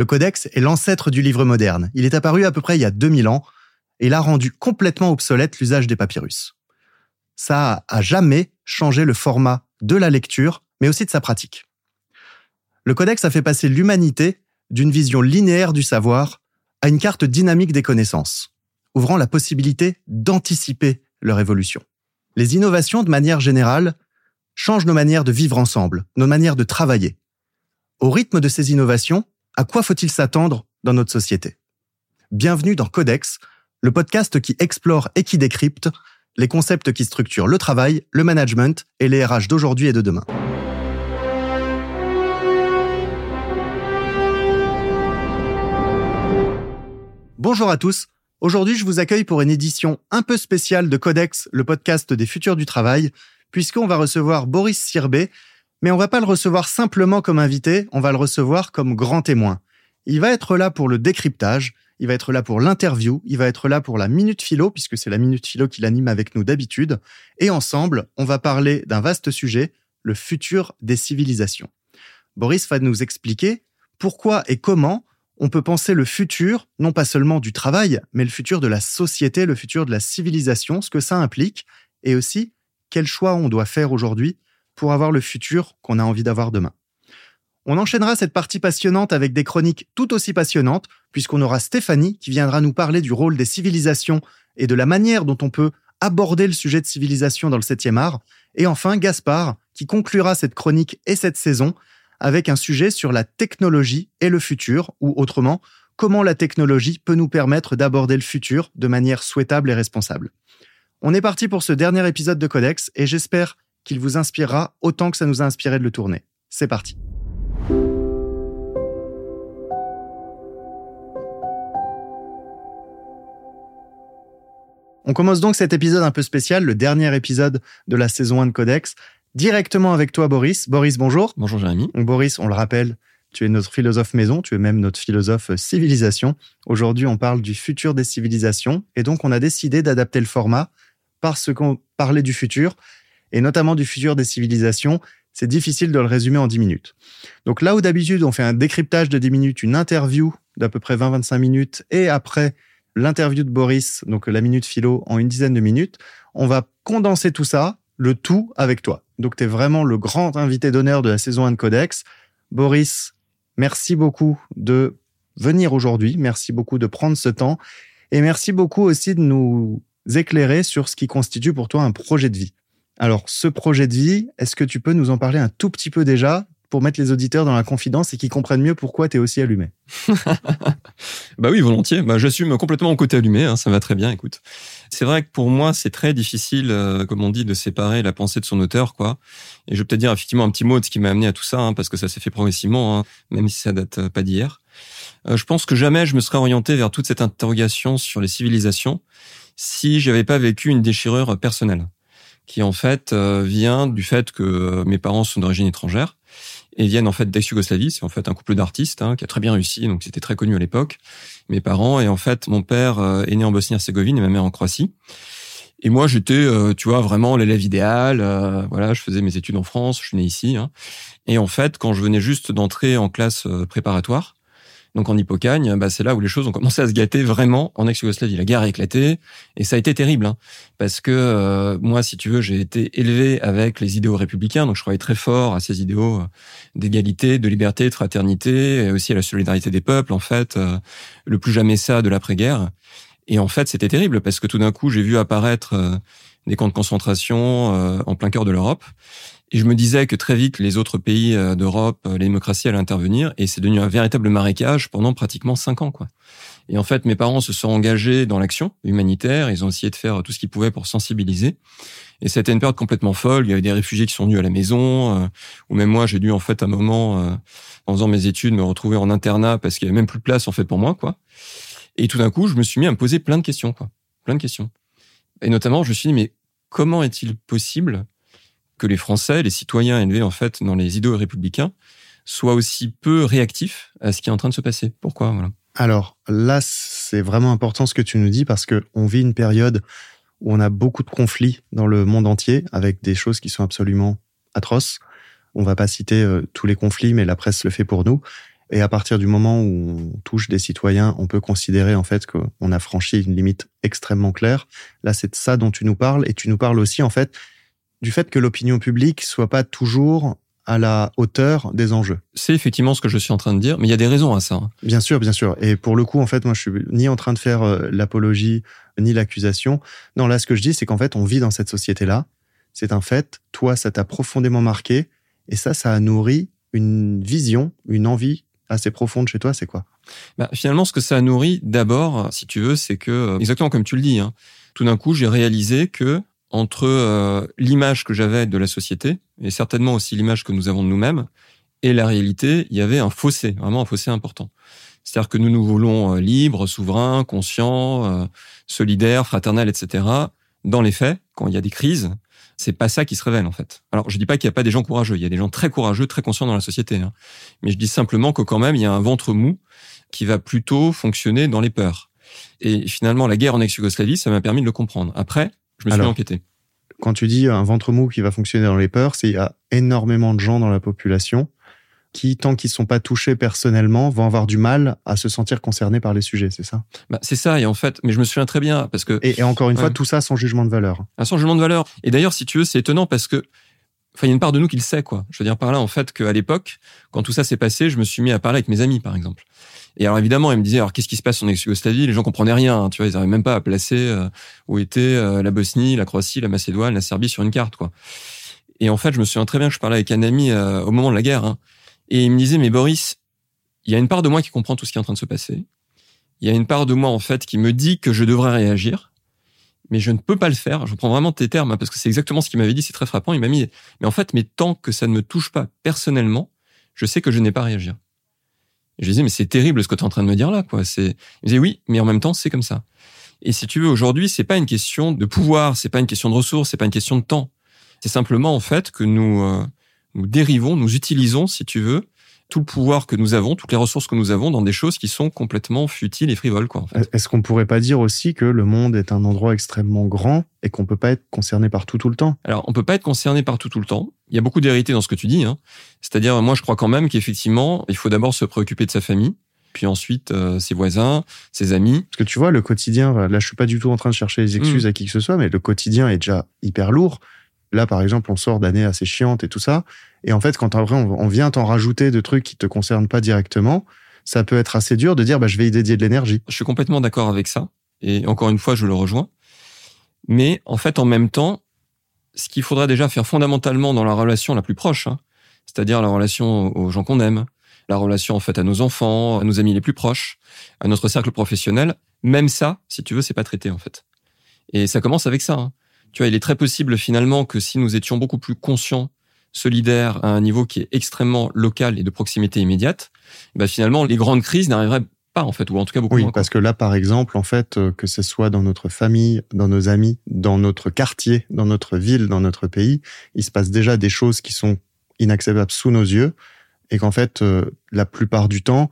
Le codex est l'ancêtre du livre moderne. Il est apparu à peu près il y a 2000 ans et il a rendu complètement obsolète l'usage des papyrus. Ça a jamais changé le format de la lecture, mais aussi de sa pratique. Le codex a fait passer l'humanité d'une vision linéaire du savoir à une carte dynamique des connaissances, ouvrant la possibilité d'anticiper leur évolution. Les innovations, de manière générale, changent nos manières de vivre ensemble, nos manières de travailler. Au rythme de ces innovations, à quoi faut-il s'attendre dans notre société? Bienvenue dans Codex, le podcast qui explore et qui décrypte les concepts qui structurent le travail, le management et les RH d'aujourd'hui et de demain. Bonjour à tous. Aujourd'hui, je vous accueille pour une édition un peu spéciale de Codex, le podcast des futurs du travail, puisqu'on va recevoir Boris Sirbé, mais on va pas le recevoir simplement comme invité, on va le recevoir comme grand témoin. Il va être là pour le décryptage, il va être là pour l'interview, il va être là pour la minute philo, puisque c'est la minute philo qu'il anime avec nous d'habitude, et ensemble, on va parler d'un vaste sujet, le futur des civilisations. Boris va nous expliquer pourquoi et comment on peut penser le futur, non pas seulement du travail, mais le futur de la société, le futur de la civilisation, ce que ça implique, et aussi quel choix on doit faire aujourd'hui pour avoir le futur qu'on a envie d'avoir demain. On enchaînera cette partie passionnante avec des chroniques tout aussi passionnantes, puisqu'on aura Stéphanie qui viendra nous parler du rôle des civilisations et de la manière dont on peut aborder le sujet de civilisation dans le 7e art, et enfin Gaspard qui conclura cette chronique et cette saison avec un sujet sur la technologie et le futur, ou autrement, comment la technologie peut nous permettre d'aborder le futur de manière souhaitable et responsable. On est parti pour ce dernier épisode de Codex et j'espère qu'il vous inspirera autant que ça nous a inspiré de le tourner. C'est parti. On commence donc cet épisode un peu spécial, le dernier épisode de la saison 1 de Codex, directement avec toi Boris. Boris, bonjour. Bonjour Jérémy. Boris, on le rappelle, tu es notre philosophe maison, tu es même notre philosophe civilisation. Aujourd'hui, on parle du futur des civilisations et donc on a décidé d'adapter le format parce qu'on parlait du futur et notamment du futur des civilisations. C'est difficile de le résumer en 10 minutes. Donc là où d'habitude on fait un décryptage de 10 minutes, une interview d'à peu près 20-25 minutes et après l'interview de Boris, donc la minute philo en une dizaine de minutes, on va condenser tout ça, le tout avec toi. Donc tu es vraiment le grand invité d'honneur de la saison 1 de Codex. Boris, merci beaucoup de venir aujourd'hui, merci beaucoup de prendre ce temps et merci beaucoup aussi de nous éclairer sur ce qui constitue pour toi un projet de vie. Alors, ce projet de vie, est-ce que tu peux nous en parler un tout petit peu déjà pour mettre les auditeurs dans la confidence et qu'ils comprennent mieux pourquoi tu es aussi allumé? Bah oui, volontiers. Bah, J'assume complètement mon côté allumé, hein, ça va très bien, écoute. C'est vrai que pour moi, c'est très difficile, euh, comme on dit, de séparer la pensée de son auteur, quoi. Et je vais peut-être dire effectivement un petit mot de ce qui m'a amené à tout ça, hein, parce que ça s'est fait progressivement, hein, même si ça date euh, pas d'hier. Euh, je pense que jamais je me serais orienté vers toute cette interrogation sur les civilisations si j'avais pas vécu une déchirure personnelle, qui en fait vient du fait que mes parents sont d'origine étrangère et viennent en fait d'ex-Yougoslavie. C'est en fait un couple d'artistes hein, qui a très bien réussi, donc c'était très connu à l'époque. Mes parents et en fait mon père euh, est né en Bosnie-Herzégovine et ma mère en Croatie. Et moi, j'étais, euh, tu vois, vraiment l'élève idéal. Euh, voilà, je faisais mes études en France, je suis né ici. Hein. Et en fait, quand je venais juste d'entrer en classe préparatoire, donc en Hippocagne, bah, c'est là où les choses ont commencé à se gâter vraiment en ex-Yougoslavie. La guerre a éclaté et ça a été terrible, hein, parce que euh, moi, si tu veux, j'ai été élevé avec les idéaux républicains, donc je croyais très fort à ces idéaux euh, d'égalité, de liberté, de fraternité, et aussi à la solidarité des peuples, en fait, euh, le plus jamais ça de l'après-guerre. Et en fait, c'était terrible parce que tout d'un coup, j'ai vu apparaître des camps de concentration en plein cœur de l'Europe. Et je me disais que très vite, les autres pays euh, d'Europe, euh, les démocraties allaient intervenir, et c'est devenu un véritable marécage pendant pratiquement cinq ans, quoi. Et en fait, mes parents se sont engagés dans l'action humanitaire, ils ont essayé de faire tout ce qu'ils pouvaient pour sensibiliser. Et c'était une période complètement folle. Il y avait des réfugiés qui sont venus à la maison, euh, ou même moi, j'ai dû en fait un moment, en faisant mes études, me retrouver en internat parce qu'il y avait même plus de place en fait pour moi, quoi. Et tout d'un coup, je me suis mis à me poser plein de questions, quoi, plein de questions. Et notamment, je me suis dit, mais comment est-il possible que les Français, les citoyens élevés en fait dans les idéaux républicains, soient aussi peu réactifs à ce qui est en train de se passer. Pourquoi? Alors là, c'est vraiment important ce que tu nous dis parce que on vit une période où on a beaucoup de conflits dans le monde entier avec des choses qui sont absolument atroces. On va pas citer euh, tous les conflits, mais la presse le fait pour nous. Et à partir du moment où on touche des citoyens, on peut considérer en fait qu'on a franchi une limite extrêmement claire. Là, c'est de ça dont tu nous parles, et tu nous parles aussi en fait du fait que l'opinion publique soit pas toujours à la hauteur des enjeux. C'est effectivement ce que je suis en train de dire, mais il y a des raisons à ça. Hein. Bien sûr, bien sûr. Et pour le coup, en fait, moi, je suis ni en train de faire euh, l'apologie ni l'accusation. Non, là, ce que je dis, c'est qu'en fait, on vit dans cette société-là. C'est un fait. Toi, ça t'a profondément marqué. Et ça, ça a nourri une vision, une envie assez profonde chez toi. C'est quoi? Bah, Finalement, ce que ça a nourri, d'abord, si tu veux, c'est que, euh, exactement comme tu le dis, hein, tout d'un coup, j'ai réalisé que entre euh, l'image que j'avais de la société, et certainement aussi l'image que nous avons de nous-mêmes, et la réalité, il y avait un fossé, vraiment un fossé important. C'est-à-dire que nous nous voulons euh, libres, souverains, conscients, euh, solidaires, fraternels, etc. Dans les faits, quand il y a des crises, c'est pas ça qui se révèle en fait. Alors je dis pas qu'il y a pas des gens courageux, il y a des gens très courageux, très conscients dans la société. Hein. Mais je dis simplement que quand même il y a un ventre mou qui va plutôt fonctionner dans les peurs. Et finalement la guerre en ex-Yougoslavie, ça m'a permis de le comprendre. Après, je me suis enquêté. Quand tu dis un ventre mou qui va fonctionner dans les peurs, c'est il y a énormément de gens dans la population qui, tant qu'ils ne sont pas touchés personnellement, vont avoir du mal à se sentir concernés par les sujets, c'est ça? Bah, C'est ça, et en fait, mais je me souviens très bien, parce que... Et, encore une fois, tout ça sans jugement de valeur. Un sans jugement de valeur. Et d'ailleurs, si tu veux, c'est étonnant parce que Enfin, il y a une part de nous qui le sait, quoi. Je veux dire par là, en fait, qu'à l'époque, quand tout ça s'est passé, je me suis mis à parler avec mes amis, par exemple. Et alors évidemment, ils me disaient alors qu'est-ce qui se passe en ex-Yougoslavie Les gens comprenaient rien, hein, tu vois, ils n'arrivaient même pas à placer euh, où était euh, la Bosnie, la Croatie, la Macédoine, la Serbie sur une carte, quoi. Et en fait, je me souviens très bien que je parlais avec un ami euh, au moment de la guerre, hein, et il me disait mais Boris, il y a une part de moi qui comprend tout ce qui est en train de se passer. Il y a une part de moi en fait qui me dit que je devrais réagir, mais je ne peux pas le faire. Je prends vraiment tes termes hein, parce que c'est exactement ce qu'il m'avait dit, c'est très frappant. Il m'a mis mais en fait, mais tant que ça ne me touche pas personnellement, je sais que je n'ai pas à réagir je disais, mais c'est terrible ce que tu es en train de me dire là, quoi. C'est, il me disait, oui, mais en même temps, c'est comme ça. Et si tu veux, aujourd'hui, c'est pas une question de pouvoir, c'est pas une question de ressources, c'est pas une question de temps. C'est simplement, en fait, que nous, euh, nous dérivons, nous utilisons, si tu veux, tout le pouvoir que nous avons, toutes les ressources que nous avons dans des choses qui sont complètement futiles et frivoles. Quoi, en fait. Est-ce qu'on pourrait pas dire aussi que le monde est un endroit extrêmement grand et qu'on peut pas être concerné par tout tout le temps? Alors, on peut pas être concerné par tout tout le temps. Il y a beaucoup d'hérité dans ce que tu dis. Hein. C'est-à-dire, moi, je crois quand même qu'effectivement, il faut d'abord se préoccuper de sa famille, puis ensuite euh, ses voisins, ses amis. Parce que tu vois, le quotidien, là, je suis pas du tout en train de chercher les excuses mmh. à qui que ce soit, mais le quotidien est déjà hyper lourd. Là, par exemple, on sort d'années assez chiantes et tout ça. Et en fait, quand vrai, on vient t'en rajouter de trucs qui te concernent pas directement, ça peut être assez dur de dire, bah, je vais y dédier de l'énergie. Je suis complètement d'accord avec ça. Et encore une fois, je le rejoins. Mais en fait, en même temps, ce qu'il faudra déjà faire fondamentalement dans la relation la plus proche, hein, c'est-à-dire la relation aux gens qu'on aime, la relation en fait à nos enfants, à nos amis les plus proches, à notre cercle professionnel, même ça, si tu veux, c'est pas traité en fait. Et ça commence avec ça. Hein. Tu vois, il est très possible finalement que si nous étions beaucoup plus conscients, solidaires, à un niveau qui est extrêmement local et de proximité immédiate, bah finalement les grandes crises n'arriveraient pas en fait, ou en tout cas beaucoup oui, moins. parce que là, par exemple, en fait, euh, que ce soit dans notre famille, dans nos amis, dans notre quartier, dans notre ville, dans notre pays, il se passe déjà des choses qui sont inacceptables sous nos yeux, et qu'en fait, euh, la plupart du temps,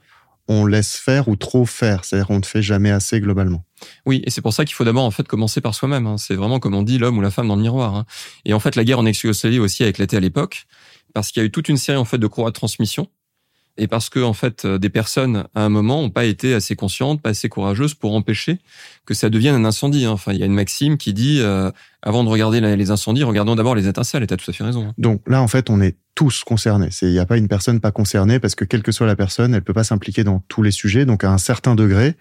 on laisse faire ou trop faire, c'est-à-dire on ne fait jamais assez globalement. Oui, et c'est pour ça qu'il faut d'abord en fait commencer par soi-même. Hein. C'est vraiment comme on dit l'homme ou la femme dans le miroir. Hein. Et en fait, la guerre en ex-Yougoslavie aussi a éclaté à l'époque parce qu'il y a eu toute une série en fait de courroies de transmission et parce que en fait euh, des personnes à un moment ont pas été assez conscientes, pas assez courageuses pour empêcher que ça devienne un incendie. Hein. Enfin, il y a une maxime qui dit euh, avant de regarder les incendies, regardons d'abord les étincelles. Et tu as tout à fait raison. Donc là, en fait, on est tous concernés. Il n'y a pas une personne pas concernée parce que quelle que soit la personne, elle peut pas s'impliquer dans tous les sujets. Donc à un certain degré,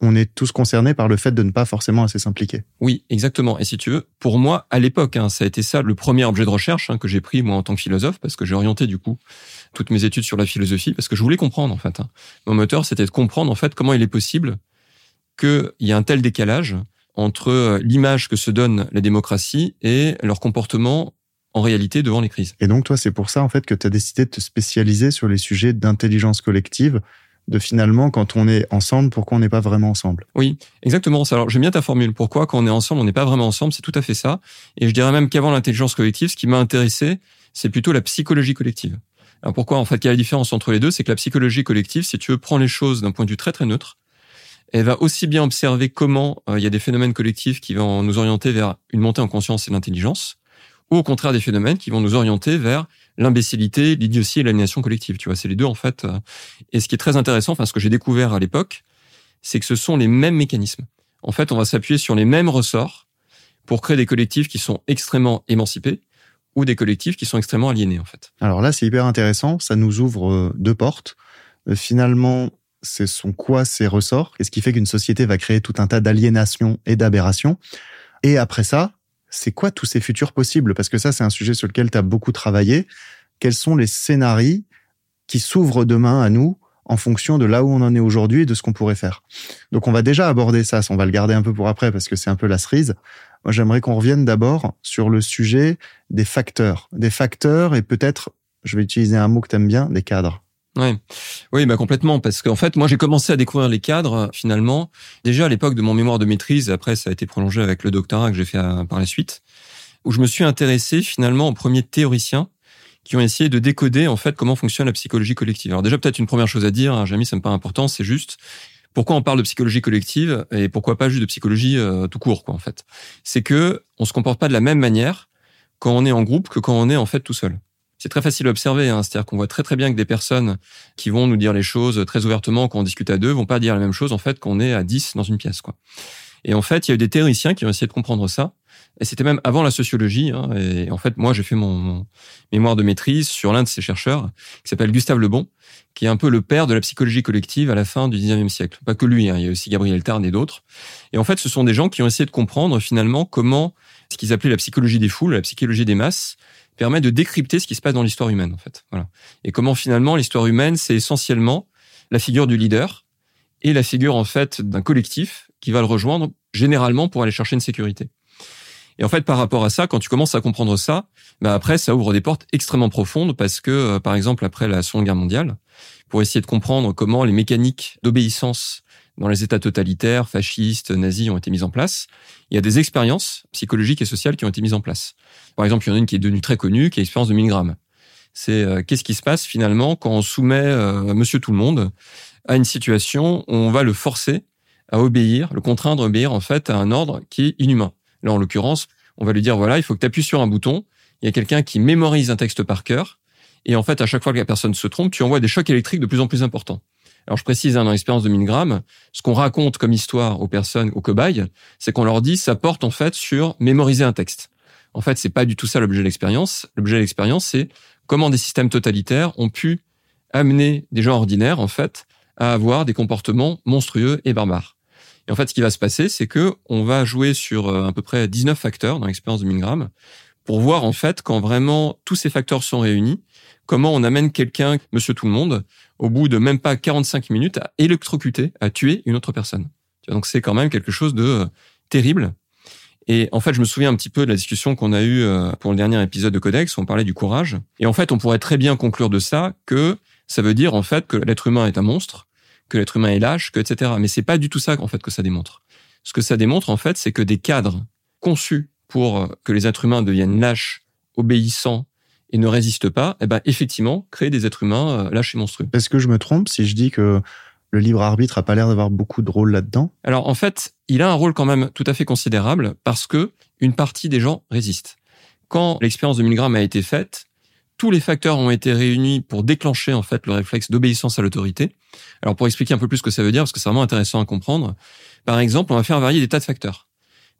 on est tous concernés par le fait de ne pas forcément assez s'impliquer. Oui, exactement. Et si tu veux, pour moi, à l'époque, hein, ça a été ça le premier objet de recherche hein, que j'ai pris moi en tant que philosophe, parce que j'ai orienté du coup toutes mes études sur la philosophie, parce que je voulais comprendre en fait. Hein. Mon moteur, c'était de comprendre en fait comment il est possible qu'il y ait un tel décalage entre euh, l'image que se donne la démocratie et leur comportement en réalité devant les crises. Et donc toi, c'est pour ça en fait que tu as décidé de te spécialiser sur les sujets d'intelligence collective, de finalement quand on est ensemble, pourquoi on n'est pas vraiment ensemble? Oui, exactement. Alors j'aime bien ta formule. Pourquoi quand on est ensemble, on n'est pas vraiment ensemble, c'est tout à fait ça. Et je dirais même qu'avant l'intelligence collective, ce qui m'a intéressé, c'est plutôt la psychologie collective. Alors pourquoi En fait, quelle est la différence entre les deux? C'est que la psychologie collective, si tu veux, prend les choses d'un point de vue très très neutre. Elle va aussi bien observer comment euh, il y a des phénomènes collectifs qui vont nous orienter vers une montée en conscience et l'intelligence, ou au contraire des phénomènes qui vont nous orienter vers l'imbécilité, l'idiotie et l'aliénation collective. Tu vois, c'est les deux en fait. Et ce qui est très intéressant, enfin ce que j'ai découvert à l'époque, c'est que ce sont les mêmes mécanismes. En fait, on va s'appuyer sur les mêmes ressorts pour créer des collectifs qui sont extrêmement émancipés ou des collectifs qui sont extrêmement aliénés en fait. Alors là, c'est hyper intéressant. Ça nous ouvre euh, deux portes. Euh, finalement, ce sont quoi ces ressorts Qu'est-ce qui fait qu'une société va créer tout un tas d'aliénations et d'aberrations Et après ça, c'est quoi tous ces futurs possibles? Parce que ça, c'est un sujet sur lequel tu as beaucoup travaillé. Quels sont les scénarios qui s'ouvrent demain à nous en fonction de là où on en est aujourd'hui et de ce qu'on pourrait faire? Donc on va déjà aborder ça, on va le garder un peu pour après parce que c'est un peu la cerise. Moi j'aimerais qu'on revienne d'abord sur le sujet des facteurs. Des facteurs et peut-être, je vais utiliser un mot que tu aimes bien, des cadres. Ouais. Oui, bah complètement, parce qu'en fait, moi, j'ai commencé à découvrir les cadres finalement déjà à l'époque de mon mémoire de maîtrise. Après, ça a été prolongé avec le doctorat que j'ai fait euh, par la suite, où je me suis intéressé finalement aux premiers théoriciens qui ont essayé de décoder en fait comment fonctionne la psychologie collective. Alors déjà, peut-être une première chose à dire, hein, Jamie, ça me paraît important, c'est juste pourquoi on parle de psychologie collective et pourquoi pas juste de psychologie euh, tout court, quoi, en fait. C'est que on se comporte pas de la même manière quand on est en groupe que quand on est en fait tout seul c'est très facile à observer. Hein. C'est-à-dire qu'on voit très très bien que des personnes qui vont nous dire les choses très ouvertement quand on discute à deux vont pas dire la même chose en fait qu'on est à dix dans une pièce. Quoi. Et en fait, il y a eu des théoriciens qui ont essayé de comprendre ça. Et c'était même avant la sociologie. Hein. Et en fait, moi, j'ai fait mon, mémoire de maîtrise sur l'un de ces chercheurs qui s'appelle Gustave Lebon, qui est un peu le père de la psychologie collective à la fin du 19e siècle. Pas que lui, hein. il y a aussi Gabriel Tarn et d'autres. Et en fait, ce sont des gens qui ont essayé de comprendre finalement comment ce qu'ils appelaient la psychologie des foules, la psychologie des masses, permet de décrypter ce qui se passe dans l'histoire humaine, en fait. Voilà. Et comment finalement l'histoire humaine, c'est essentiellement la figure du leader et la figure en fait d'un collectif qui va le rejoindre généralement pour aller chercher une sécurité. Et en fait, par rapport à ça, quand tu commences à comprendre ça, bah après, ça ouvre des portes extrêmement profondes parce que, euh, par exemple, après la Seconde Guerre mondiale, pour essayer de comprendre comment les mécaniques d'obéissance dans les États totalitaires, fascistes, nazis ont été mises en place, il y a des expériences psychologiques et sociales qui ont été mises en place. Par exemple, il y en a une qui est devenue très connue, qui est l'expérience de Milgram. C'est euh, qu'est-ce qui se passe finalement quand on soumet euh, Monsieur Tout le Monde à une situation où on va le forcer à obéir, le contraindre à obéir en fait à un ordre qui est inhumain. Là, en l'occurrence, on va lui dire voilà, il faut que tu appuies sur un bouton. Il y a quelqu'un qui mémorise un texte par cœur, et en fait, à chaque fois que la personne se trompe, tu envoies des chocs électriques de plus en plus importants. Alors je précise hein, dans l'expérience de Milgram, ce qu'on raconte comme histoire aux personnes, aux cobayes, c'est qu'on leur dit ça porte en fait sur mémoriser un texte. En fait, c'est pas du tout ça l'objet de l'expérience. L'objet de l'expérience, c'est comment des systèmes totalitaires ont pu amener des gens ordinaires en fait à avoir des comportements monstrueux et barbares. Et en fait, ce qui va se passer, c'est que on va jouer sur euh, à peu près 19 facteurs dans l'expérience de Milgram pour voir en fait quand vraiment tous ces facteurs sont réunis, comment on amène quelqu'un, monsieur tout le monde, au bout de même pas 45 minutes, à électrocuter, à tuer une autre personne. Donc c'est quand même quelque chose de euh, terrible. Et en fait, je me souviens un petit peu de la discussion qu'on a eue euh, pour le dernier épisode de Codex, où on parlait du courage. Et en fait, on pourrait très bien conclure de ça que ça veut dire en fait que l'être humain est un monstre, que l'être humain est lâche, que etc. Mais c'est pas du tout ça en fait que ça démontre. Ce que ça démontre en fait, c'est que des cadres conçus pour euh, que les êtres humains deviennent lâches, obéissants et ne résistent pas, eh ben effectivement, créer des êtres humains euh, lâches et monstrueux. Est-ce que je me trompe si je dis que le libre arbitre a pas l'air d'avoir beaucoup de rôle là-dedans? Alors en fait, il a un rôle quand même tout à fait considérable parce que une partie des gens résistent. Quand l'expérience de Milgram a été faite, tous les facteurs ont été réunis pour déclencher en fait le réflexe d'obéissance à l'autorité. Alors pour expliquer un peu plus ce que ça veut dire, parce que c'est vraiment intéressant à comprendre. Par exemple, on va faire varier des tas de facteurs.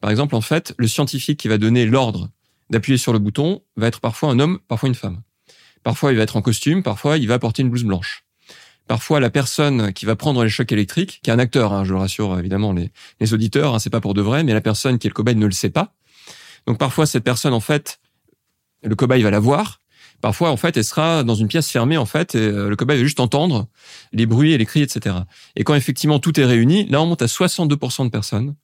Par exemple, en fait, le scientifique qui va donner l'ordre d'appuyer sur le bouton va être parfois un homme, parfois une femme. Parfois, il va être en costume, parfois, il va porter une blouse blanche. Parfois, la personne qui va prendre les chocs électriques, qui est un acteur, hein, je le rassure évidemment les, auditeurs, hein, c'est pas pour de vrai, mais la personne qui est le cobaye ne le sait pas. Donc parfois, cette personne, en fait, le cobaye va la voir. Parfois, en fait, elle sera dans une pièce fermée, en fait, et euh, le cobaye va juste entendre les bruits et les cris, etc. Et quand effectivement tout est réuni, là, on monte à 62% de personnes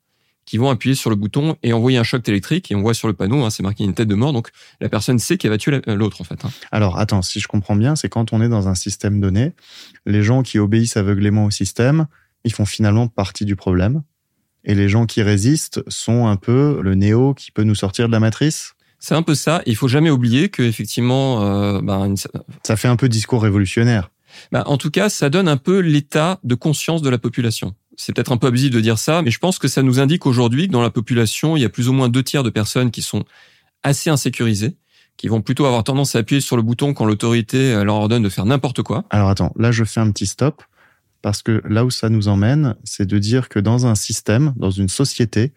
qui vont appuyer sur le bouton et envoyer un choc électrique. Et on voit sur le panneau, hein, c'est marqué une tête de mort. Donc la personne sait qu'elle va tuer l'autre en fait. Hein. Alors attends, si je comprends bien, c'est quand on est dans un système donné, les gens qui obéissent aveuglément au système, ils font finalement partie du problème. Et les gens qui résistent sont un peu le néo qui peut nous sortir de la matrice? C'est un peu ça. Il faut jamais oublier que effectivement, euh, bah, ça fait un peu discours révolutionnaire. Bah, en tout cas, ça donne un peu l'état de conscience de la population c'est peut-être un peu abusif de dire ça, mais je pense que ça nous indique aujourd'hui que dans la population, il y a plus ou moins deux tiers de personnes qui sont assez insécurisées, qui vont plutôt avoir tendance à appuyer sur le bouton quand l'autorité euh, leur ordonne de faire n'importe quoi. Alors attends, là je fais un petit stop parce que là où ça nous emmène, c'est de dire que dans un système, dans une société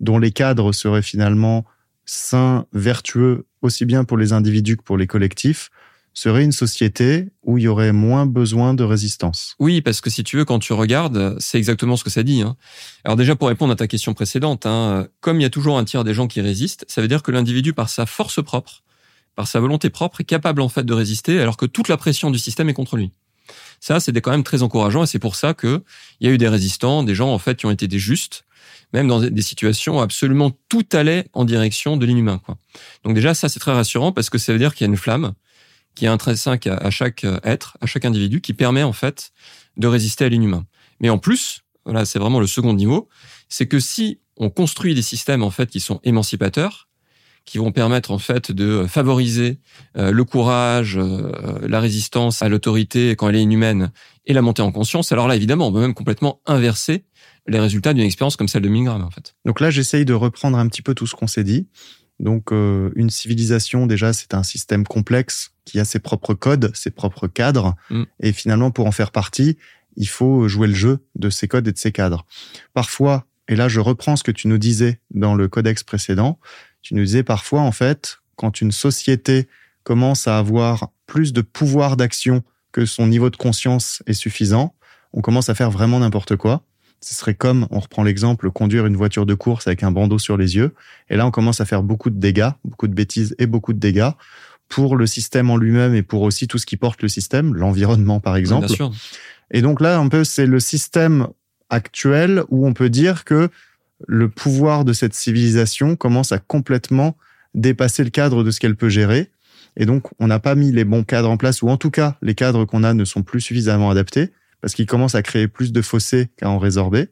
dont les cadres seraient finalement sains, vertueux, aussi bien pour les individus que pour les collectifs, serait une société où il y aurait moins besoin de résistance. Oui, parce que si tu veux, quand tu regardes, c'est exactement ce que ça dit. Hein. Alors déjà, pour répondre à ta question précédente, hein, comme il y a toujours un tiers des gens qui résistent, ça veut dire que l'individu, par sa force propre, par sa volonté propre, est capable en fait de résister, alors que toute la pression du système est contre lui. Ça, c'est quand même très encourageant, et c'est pour ça que il y a eu des résistants, des gens en fait qui ont été des justes, même dans des situations où absolument tout allait en direction de l'inhumain. Donc déjà, ça c'est très rassurant parce que ça veut dire qu'il y a une flamme qui est intrinsèque à chaque euh, être, à chaque individu, qui permet en fait de résister à l'inhumain. Mais en plus, voilà, c'est vraiment le second niveau, c'est que si on construit des systèmes en fait qui sont émancipateurs, qui vont permettre en fait de favoriser euh, le courage, euh, la résistance à l'autorité quand elle est inhumaine et la montée en conscience. Alors là, évidemment, on peut même complètement inverser les résultats d'une expérience comme celle de Milgram en fait. Donc là, j'essaye de reprendre un petit peu tout ce qu'on s'est dit. Donc euh, une civilisation déjà c'est un système complexe qui a ses propres codes, ses propres cadres mm. et finalement pour en faire partie, il faut jouer le jeu de ces codes et de ces cadres. Parfois, et là je reprends ce que tu nous disais dans le codex précédent, tu nous disais parfois en fait quand une société commence à avoir plus de pouvoir d'action que son niveau de conscience est suffisant, on commence à faire vraiment n'importe quoi ce serait comme, on reprend l'exemple, conduire une voiture de course avec un bandeau sur les yeux. Et là, on commence à faire beaucoup de dégâts, beaucoup de bêtises et beaucoup de dégâts pour le système en lui-même et pour aussi tout ce qui porte le système, l'environnement par exemple. bien sûr. Et donc là, un peu, c'est le système actuel où on peut dire que le pouvoir de cette civilisation commence à complètement dépasser le cadre de ce qu'elle peut gérer. Et donc, on n'a pas mis les bons cadres en place, ou en tout cas, les cadres qu'on a ne sont plus suffisamment adaptés parce qu'il commence à créer plus de fossés qu'à en résorber.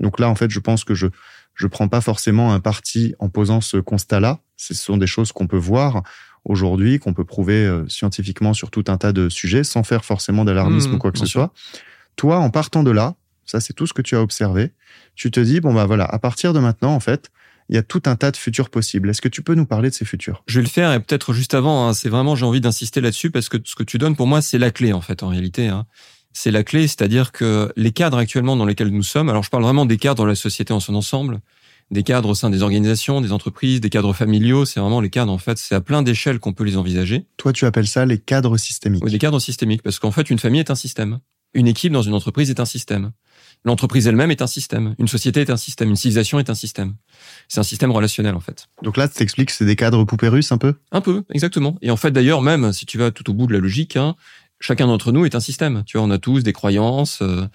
Donc là, en fait, je pense que je je prends pas forcément un parti en posant ce constat-là. Ce sont des choses qu'on peut voir aujourd'hui, qu'on peut prouver euh, scientifiquement sur tout un tas de sujets, sans faire forcément d'alarmisme mmh, ou quoi que ce soit. Toi, en partant de là, ça c'est tout ce que tu as observé, tu te dis, bon bah voilà, à partir de maintenant, en fait, il y a tout un tas de futurs possibles. Est-ce que tu peux nous parler de ces futurs? Je vais le faire et peut-être juste avant, hein, c'est vraiment, j'ai envie d'insister là-dessus parce que ce que tu donnes pour moi, c'est la clé en fait, en réalité. Hein c'est la clé, c'est-à-dire que les cadres actuellement dans lesquels nous sommes, alors je parle vraiment des cadres de la société en son ensemble, des cadres au sein des organisations, des entreprises, des cadres familiaux, c'est vraiment les cadres en fait, c'est à plein d'échelles qu'on peut les envisager. Toi, tu appelles ça les cadres systémiques. Oui, des cadres systémiques, parce qu'en fait, une famille est un système. Une équipe dans une entreprise est un système. L'entreprise elle-même est un système. Une société est un système. Une civilisation est un système. C'est un système relationnel, en fait. Donc là, tu t'expliques que c'est des cadres poupées russes, un peu? Un peu, exactement. Et en fait, d'ailleurs, même si tu vas tout au bout de la logique, hein, chacun d'entre nous est un système. Tu vois, on a tous des croyances, euh,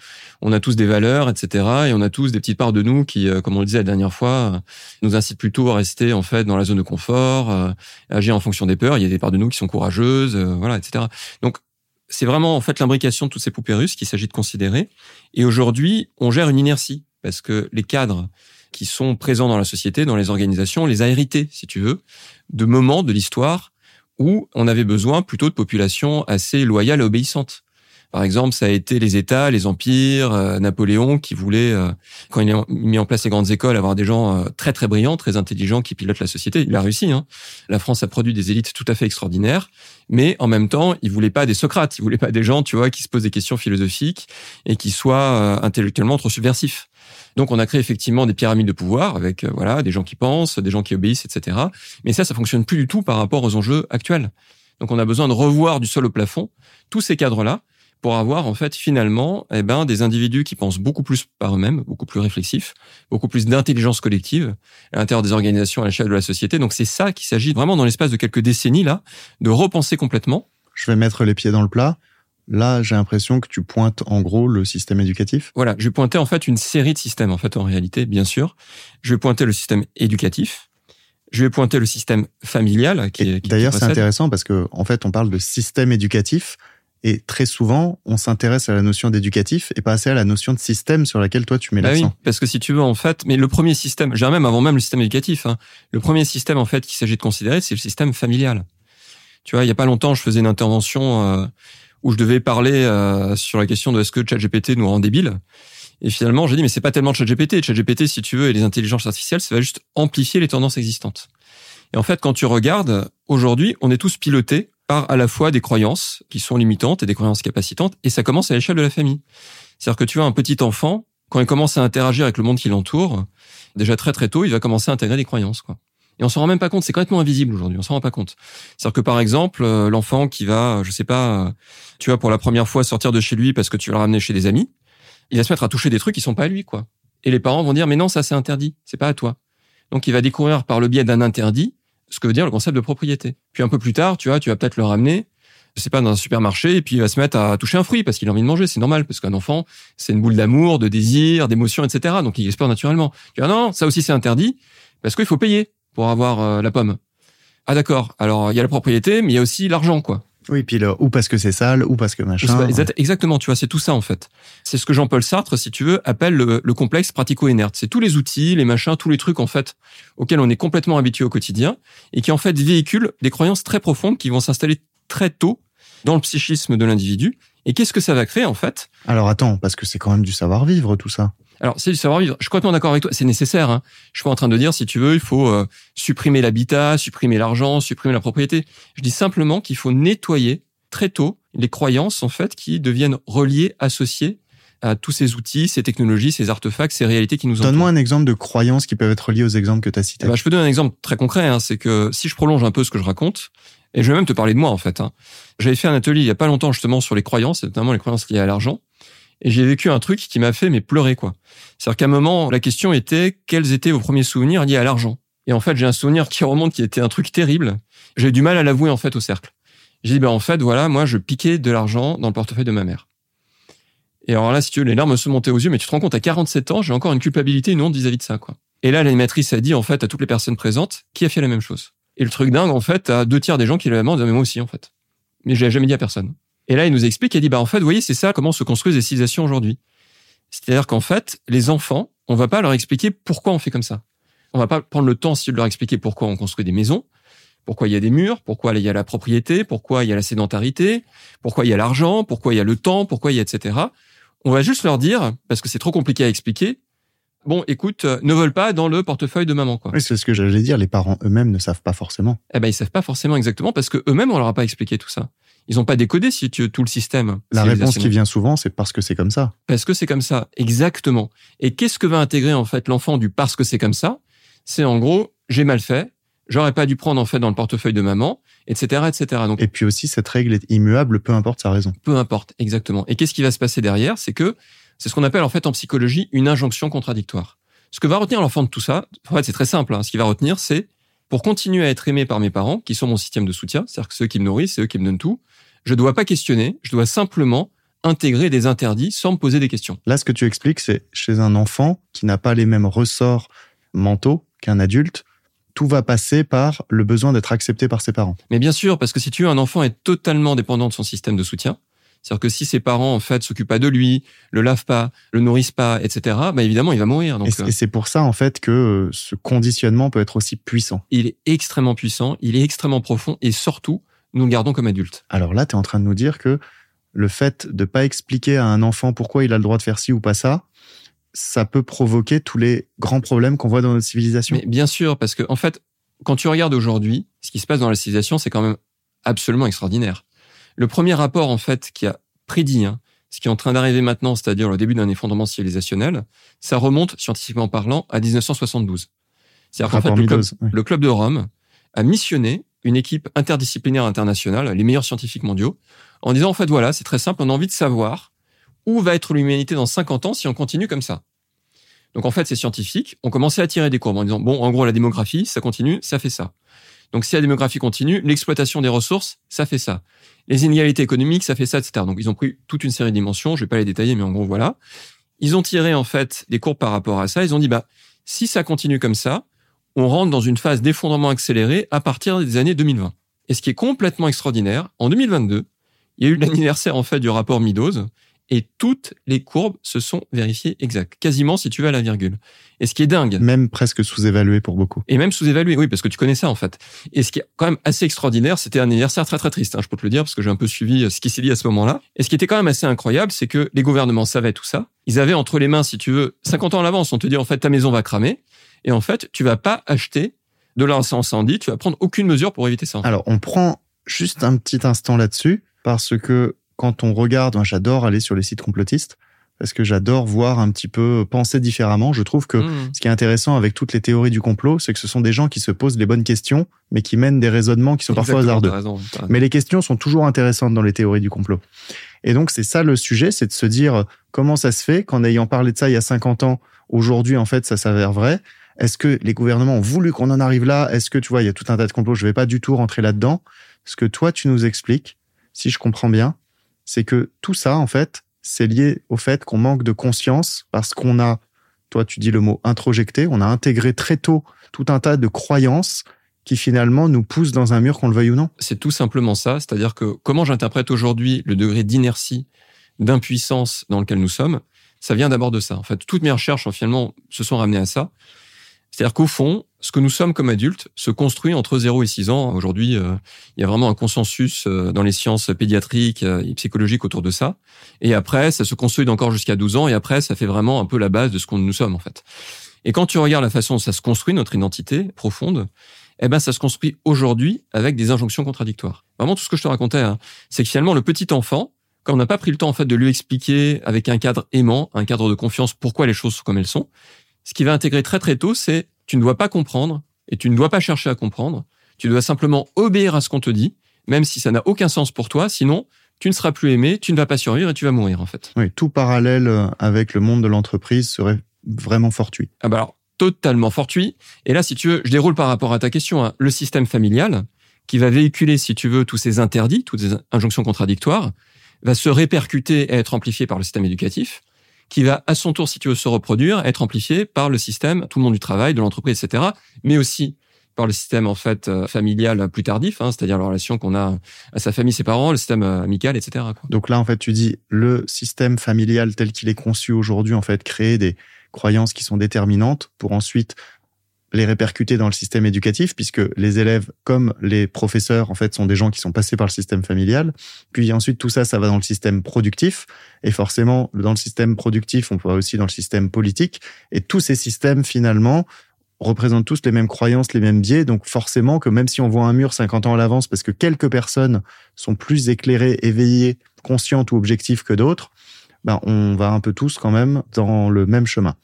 on a tous des valeurs, etc. Et on a tous des petites parts de nous qui, euh, comme on le disait la dernière fois, euh, nous incitent plutôt à rester en fait dans la zone de confort, agir en fonction des peurs. Il y a des parts de nous qui sont courageuses, voilà, etc. Donc c'est vraiment en fait l'imbrication de toutes ces poupées russes qu'il s'agit de considérer. Et aujourd'hui, on gère une inertie parce que les cadres qui sont présents dans la société, dans les organisations, on les a hérités, si tu veux, de moments de l'histoire où on avait besoin plutôt de populations assez loyales et obéissantes. Par exemple, ça a été les États, les empires, euh, Napoléon qui voulait, euh, quand il a mis en place les grandes écoles, avoir des gens euh, très très brillants, très intelligents qui pilotent la société. Il a réussi. Hein. La France a produit des élites tout à fait extraordinaires, mais en même temps, il voulait pas des Socrates, il voulait pas des gens, tu vois, qui se posent des questions philosophiques et qui soient intellectuellement trop subversifs. Donc on a créé effectivement des pyramides de pouvoir avec euh, voilà des gens qui pensent, des gens qui obéissent, etc. Mais ça, ça fonctionne plus du tout par rapport aux enjeux actuels. Donc on a besoin de revoir du sol au plafond tous ces cadres-là pour avoir en fait finalement eh ben des individus qui pensent beaucoup plus par eux-mêmes, beaucoup plus réflexifs, beaucoup plus d'intelligence collective à l'intérieur des organisations à l'échelle de la société. Donc c'est ça qu'il s'agit vraiment dans l'espace de quelques décennies là de repenser complètement. Je vais mettre les pieds dans le plat. Là, j'ai l'impression que tu pointes en gros le système éducatif. Voilà, je vais pointer en fait une série de systèmes en fait en réalité, bien sûr. Je vais pointer le système éducatif. Je vais pointer le système familial qui, D'ailleurs, c'est intéressant parce que en fait, on parle de système éducatif et très souvent, on s'intéresse à la notion d'éducatif et pas assez à la notion de système sur laquelle toi tu mets bah l'accent. Oui, parce que si tu veux en fait, mais le premier système, j'ai même avant même le système éducatif, hein, le premier système en fait qu'il s'agit de considérer, c'est le système familial. Tu vois, il y a pas longtemps, je faisais une intervention euh, où je devais parler euh, sur la question de est-ce que ChatGPT nous rend débiles. Et finalement, j'ai dit, mais c'est pas tellement ChatGPT. ChatGPT, si tu veux, et les intelligences artificielles, ça va juste amplifier les tendances existantes. Et en fait, quand tu regardes, aujourd'hui, on est tous pilotés par à la fois des croyances qui sont limitantes et des croyances capacitantes, et ça commence à l'échelle de la famille. C'est-à-dire que tu as un petit enfant, quand il commence à interagir avec le monde qui l'entoure, déjà très très tôt, il va commencer à intégrer des croyances. Quoi. Et on s'en rend même pas compte, c'est complètement invisible aujourd'hui, on s'en rend pas compte. C'est-à-dire que par exemple, euh, l'enfant qui va, je sais pas, euh, tu vas pour la première fois sortir de chez lui parce que tu vas le ramener chez des amis, il va se mettre à toucher des trucs qui sont pas à lui, quoi. Et les parents vont dire, mais non, ça c'est interdit, c'est pas à toi. Donc il va découvrir par le biais d'un interdit ce que veut dire le concept de propriété. Puis un peu plus tard, tu vois, tu vas peut-être le ramener, je sais pas, dans un supermarché, et puis il va se mettre à toucher un fruit parce qu'il a envie de manger. C'est normal, parce qu'un enfant, c'est une boule d'amour, de désir, d'émotion, etc. Donc il explore naturellement. Tu vois, non, ça aussi c'est interdit, parce qu'il faut payer pour avoir euh, la pomme. Ah d'accord, alors il y a la propriété, mais il y a aussi l'argent, quoi. Oui, puis là, ou parce que c'est sale, ou parce que machin. Exactement, tu vois, c'est tout ça en fait. C'est ce que Jean-Paul Sartre, si tu veux, appelle le, le complexe pratico-inerte. C'est tous les outils, les machins, tous les trucs en fait auxquels on est complètement habitué au quotidien et qui en fait véhiculent des croyances très profondes qui vont s'installer très tôt dans le psychisme de l'individu. Et qu'est-ce que ça va créer en fait? Alors attends, parce que c'est quand même du savoir-vivre tout ça. Alors, c'est du savoir-vivre. Je suis complètement d'accord avec toi. C'est nécessaire. Hein. Je suis pas en train de dire, si tu veux, il faut euh, supprimer l'habitat, supprimer l'argent, supprimer la propriété. Je dis simplement qu'il faut nettoyer très tôt les croyances, en fait, qui deviennent reliées, associées à tous ces outils, ces technologies, ces artefacts, ces réalités qui nous entourent. Donne-moi un exemple de croyances qui peuvent être liées aux exemples que tu as cités. Eh ben, je peux donner un exemple très concret. Hein. C'est que si je prolonge un peu ce que je raconte, et je vais même te parler de moi, en fait. Hein. J'avais fait un atelier il y a pas longtemps, justement, sur les croyances, notamment les croyances liées à l'argent. Et j'ai vécu un truc qui m'a fait mais pleurer quoi. C'est-à-dire qu'à un moment, la question était quels étaient vos premiers souvenirs liés à l'argent? Et en fait, j'ai un souvenir qui remonte qui était un truc terrible. J'ai du mal à l'avouer en fait au cercle. J'ai dit ben en fait voilà, moi je piquais de l'argent dans le portefeuille de ma mère. Et alors là, si tu veux, les larmes se montaient aux yeux, mais tu te rends compte, à 47 ans, j'ai encore une culpabilité, une honte vis-à-vis de ça, quoi. Et là, l'animatrice a dit, en fait, à toutes les personnes présentes, qui a fait la même chose? Et le truc dingue, en fait, à deux tiers des gens qui l'avaient demandé, mais moi aussi, en fait. Mais je l'ai jamais dit à personne. Et là, il nous explique, il dit, bah, en fait, vous voyez, c'est ça, comment se construisent les civilisations aujourd'hui. C'est-à-dire qu'en fait, les enfants, on va pas leur expliquer pourquoi on fait comme ça. On va pas prendre le temps, si de leur expliquer pourquoi on construit des maisons, pourquoi il y a des murs, pourquoi il y a la propriété, pourquoi il y a la sédentarité, pourquoi il y a l'argent, pourquoi il y a le temps, pourquoi il y a etc. On va juste leur dire, parce que c'est trop compliqué à expliquer, bon, écoute, euh, ne vole pas dans le portefeuille de maman, quoi. Oui, c'est ce que j'allais dire. Les parents eux-mêmes ne savent pas forcément. Eh ben, ils savent pas forcément exactement parce que eux-mêmes, on leur a pas expliqué tout ça. Ils n'ont pas décodé si tu tout le système. La réponse qui vient souvent, c'est parce que c'est comme ça. Parce que c'est comme ça, exactement. Et qu'est-ce que va intégrer en fait l'enfant du parce que c'est comme ça? C'est en gros, j'ai mal fait, j'aurais pas dû prendre en fait dans le portefeuille de maman, etc., etc. Donc, et puis aussi, cette règle est immuable, peu importe sa raison. Peu importe, exactement. Et qu'est-ce qui va se passer derrière? C'est que c'est ce qu'on appelle en fait en psychologie une injonction contradictoire. Ce que va retenir l'enfant de tout ça, en fait, c'est très simple. Hein. Ce qu'il va retenir, c'est pour continuer à être aimé par mes parents, qui sont mon système de soutien, c'est-à-dire que ceux qui me nourrissent, c'est eux qui me donnent tout, je dois pas questionner, je dois simplement intégrer des interdits sans me poser des questions. Là, ce que tu expliques, c'est chez un enfant qui n'a pas les mêmes ressorts mentaux qu'un adulte, tout va passer par le besoin d'être accepté par ses parents. Mais bien sûr, parce que si tu veux, un enfant est totalement dépendant de son système de soutien. C'est-à-dire que si ses parents, en fait, s'occupent pas de lui, le lavent pas, le nourrissent pas, etc., bah évidemment, il va mourir. Donc, et euh. c'est pour ça, en fait, que euh, ce conditionnement peut être aussi puissant. Il est extrêmement puissant, il est extrêmement profond, et surtout, nous le gardons comme adulte. Alors là, tu es en train de nous dire que le fait de pas expliquer à un enfant pourquoi il a le droit de faire ci ou pas ça, ça peut provoquer tous les grands problèmes qu'on voit dans notre civilisation. Mais bien sûr, parce que en fait, quand tu regardes aujourd'hui, ce qui se passe dans la civilisation, c'est quand même absolument extraordinaire. Le premier rapport en fait qui a prédit hein, ce qui est en train d'arriver maintenant, c'est-à-dire le début d'un effondrement civilisationnel, ça remonte scientifiquement parlant à 1972. C'est-à-dire qu'en fait, le club, le club de Rome a missionné une équipe interdisciplinaire internationale, les meilleurs scientifiques mondiaux, en disant en fait voilà, c'est très simple, on a envie de savoir où va être l'humanité dans 50 ans si on continue comme ça. Donc en fait, ces scientifiques ont commencé à tirer des courbes en disant bon, en gros, la démographie, ça continue, ça fait ça. Donc si la démographie continue, l'exploitation des ressources, ça fait ça. Les inégalités économiques, ça fait ça, etc. Donc ils ont pris toute une série de dimensions, je vais pas les détailler, mais en gros voilà. Ils ont tiré en fait des courbes par rapport à ça. Ils ont dit bah si ça continue comme ça, on rentre dans une phase d'effondrement accéléré à partir des années 2020. Et ce qui est complètement extraordinaire, en 2022, il y a eu l'anniversaire en fait du rapport Meadows et toutes les courbes se sont vérifiées exactes, quasiment si tu veux à la virgule. Et ce qui est dingue, même presque sous-évalué pour beaucoup. Et même sous-évalué, oui, parce que tu connais ça en fait. Et ce qui est quand même assez extraordinaire, c'était un anniversaire très très triste, hein, je peux te le dire parce que j'ai un peu suivi euh, ce qui s'est dit à ce moment-là. Et ce qui était quand même assez incroyable, c'est que les gouvernements savaient tout ça. Ils avaient entre les mains, si tu veux, 50 ans à l'avance, on te dit en fait ta maison va cramer. Et en fait, tu vas pas acheter de l'incendie, tu vas prendre aucune mesure pour éviter ça. Alors, on prend juste un petit instant là-dessus, parce que quand on regarde, moi j'adore aller sur les sites complotistes, parce que j'adore voir un petit peu penser différemment. Je trouve que Mmh. ce qui est intéressant avec toutes les théories du complot, c'est que ce sont des gens qui se posent les bonnes questions, mais qui mènent des raisonnements qui sont parfois hasardeux. raison. Mais les questions sont toujours intéressantes dans les théories du complot. Et donc, c'est ça le sujet, c'est de se dire comment ça se fait qu'en ayant parlé de ça il y a 50 ans, aujourd'hui, en fait, ça s'avère vrai? Est-ce que les gouvernements ont voulu qu'on en arrive là? Est-ce que, tu vois, il y a tout un tas de complots, je vais pas du tout rentrer là-dedans. Ce que toi, tu nous expliques, si je comprends bien, c'est que tout ça, en fait, c'est lié au fait qu'on manque de conscience parce qu'on a, toi, tu dis le mot introjecté, on a intégré très tôt tout un tas de croyances qui finalement nous poussent dans un mur qu'on le veuille ou non. C'est tout simplement ça, c'est-à-dire que comment j'interprète aujourd'hui le degré d'inertie, d'impuissance dans lequel nous sommes, ça vient d'abord de ça. En fait, toutes mes recherches finalement se sont ramenées à ça. C'est-à-dire qu'au fond, ce que nous sommes comme adultes se construit entre 0 et 6 ans. Aujourd'hui, euh, il y a vraiment un consensus euh, dans les sciences pédiatriques euh, et psychologiques autour de ça. Et après, ça se construit encore jusqu'à 12 ans. Et après, ça fait vraiment un peu la base de ce qu'on nous sommes, en fait. Et quand tu regardes la façon dont ça se construit, notre identité profonde, eh ben, ça se construit aujourd'hui avec des injonctions contradictoires. Vraiment, tout ce que je te racontais, hein, c'est que finalement, le petit enfant, quand on n'a pas pris le temps, en fait, de lui expliquer avec un cadre aimant, un cadre de confiance, pourquoi les choses sont comme elles sont, ce qu'il va intégrer très très tôt, c'est tu ne dois pas comprendre et tu ne dois pas chercher à comprendre. Tu dois simplement obéir à ce qu'on te dit, même si ça n'a aucun sens pour toi. Sinon, tu ne seras plus aimé, tu ne vas pas survivre et tu vas mourir, en fait. Oui, tout parallèle euh, avec le monde de l'entreprise serait vraiment fortuit. Ah bah alors, totalement fortuit. Et là, si tu veux, je déroule par rapport à ta question, hein, le système familial, qui va véhiculer, si tu veux, tous ces interdits, toutes ces injonctions contradictoires, va se répercuter et être amplifié par le système éducatif, qui va à son tour, si tu veux, se reproduire, être amplifié par le système, tout le monde du travail, de l'entreprise, etc., mais aussi par le système en fait euh, familial plus tardif, hein, c'est-à-dire la relation qu'on a à sa famille, ses parents, le système euh, amical, etc. Quoi. Donc là, en fait, tu dis le système familial tel qu'il est conçu aujourd'hui, en fait, créer des croyances qui sont déterminantes pour ensuite les répercuter dans le système éducatif, puisque les élèves, comme les professeurs, en fait, sont des gens qui sont passés par le système familial. Puis ensuite, tout ça, ça va dans le système productif. Et forcément, dans le système productif, on va aussi dans le système politique. Et tous ces systèmes, finalement, représentent tous les mêmes croyances, les mêmes biais. Donc forcément que même si on voit un mur 50 ans à l'avance, parce que quelques personnes sont plus éclairées, éveillées, conscientes ou objectives que d'autres, ben on va un peu tous quand même dans le même chemin.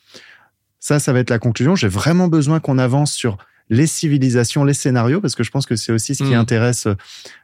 Ça, ça va être la conclusion. J'ai vraiment besoin qu'on avance sur les civilisations, les scénarios, parce que je pense que c'est aussi ce qui Mhm. intéresse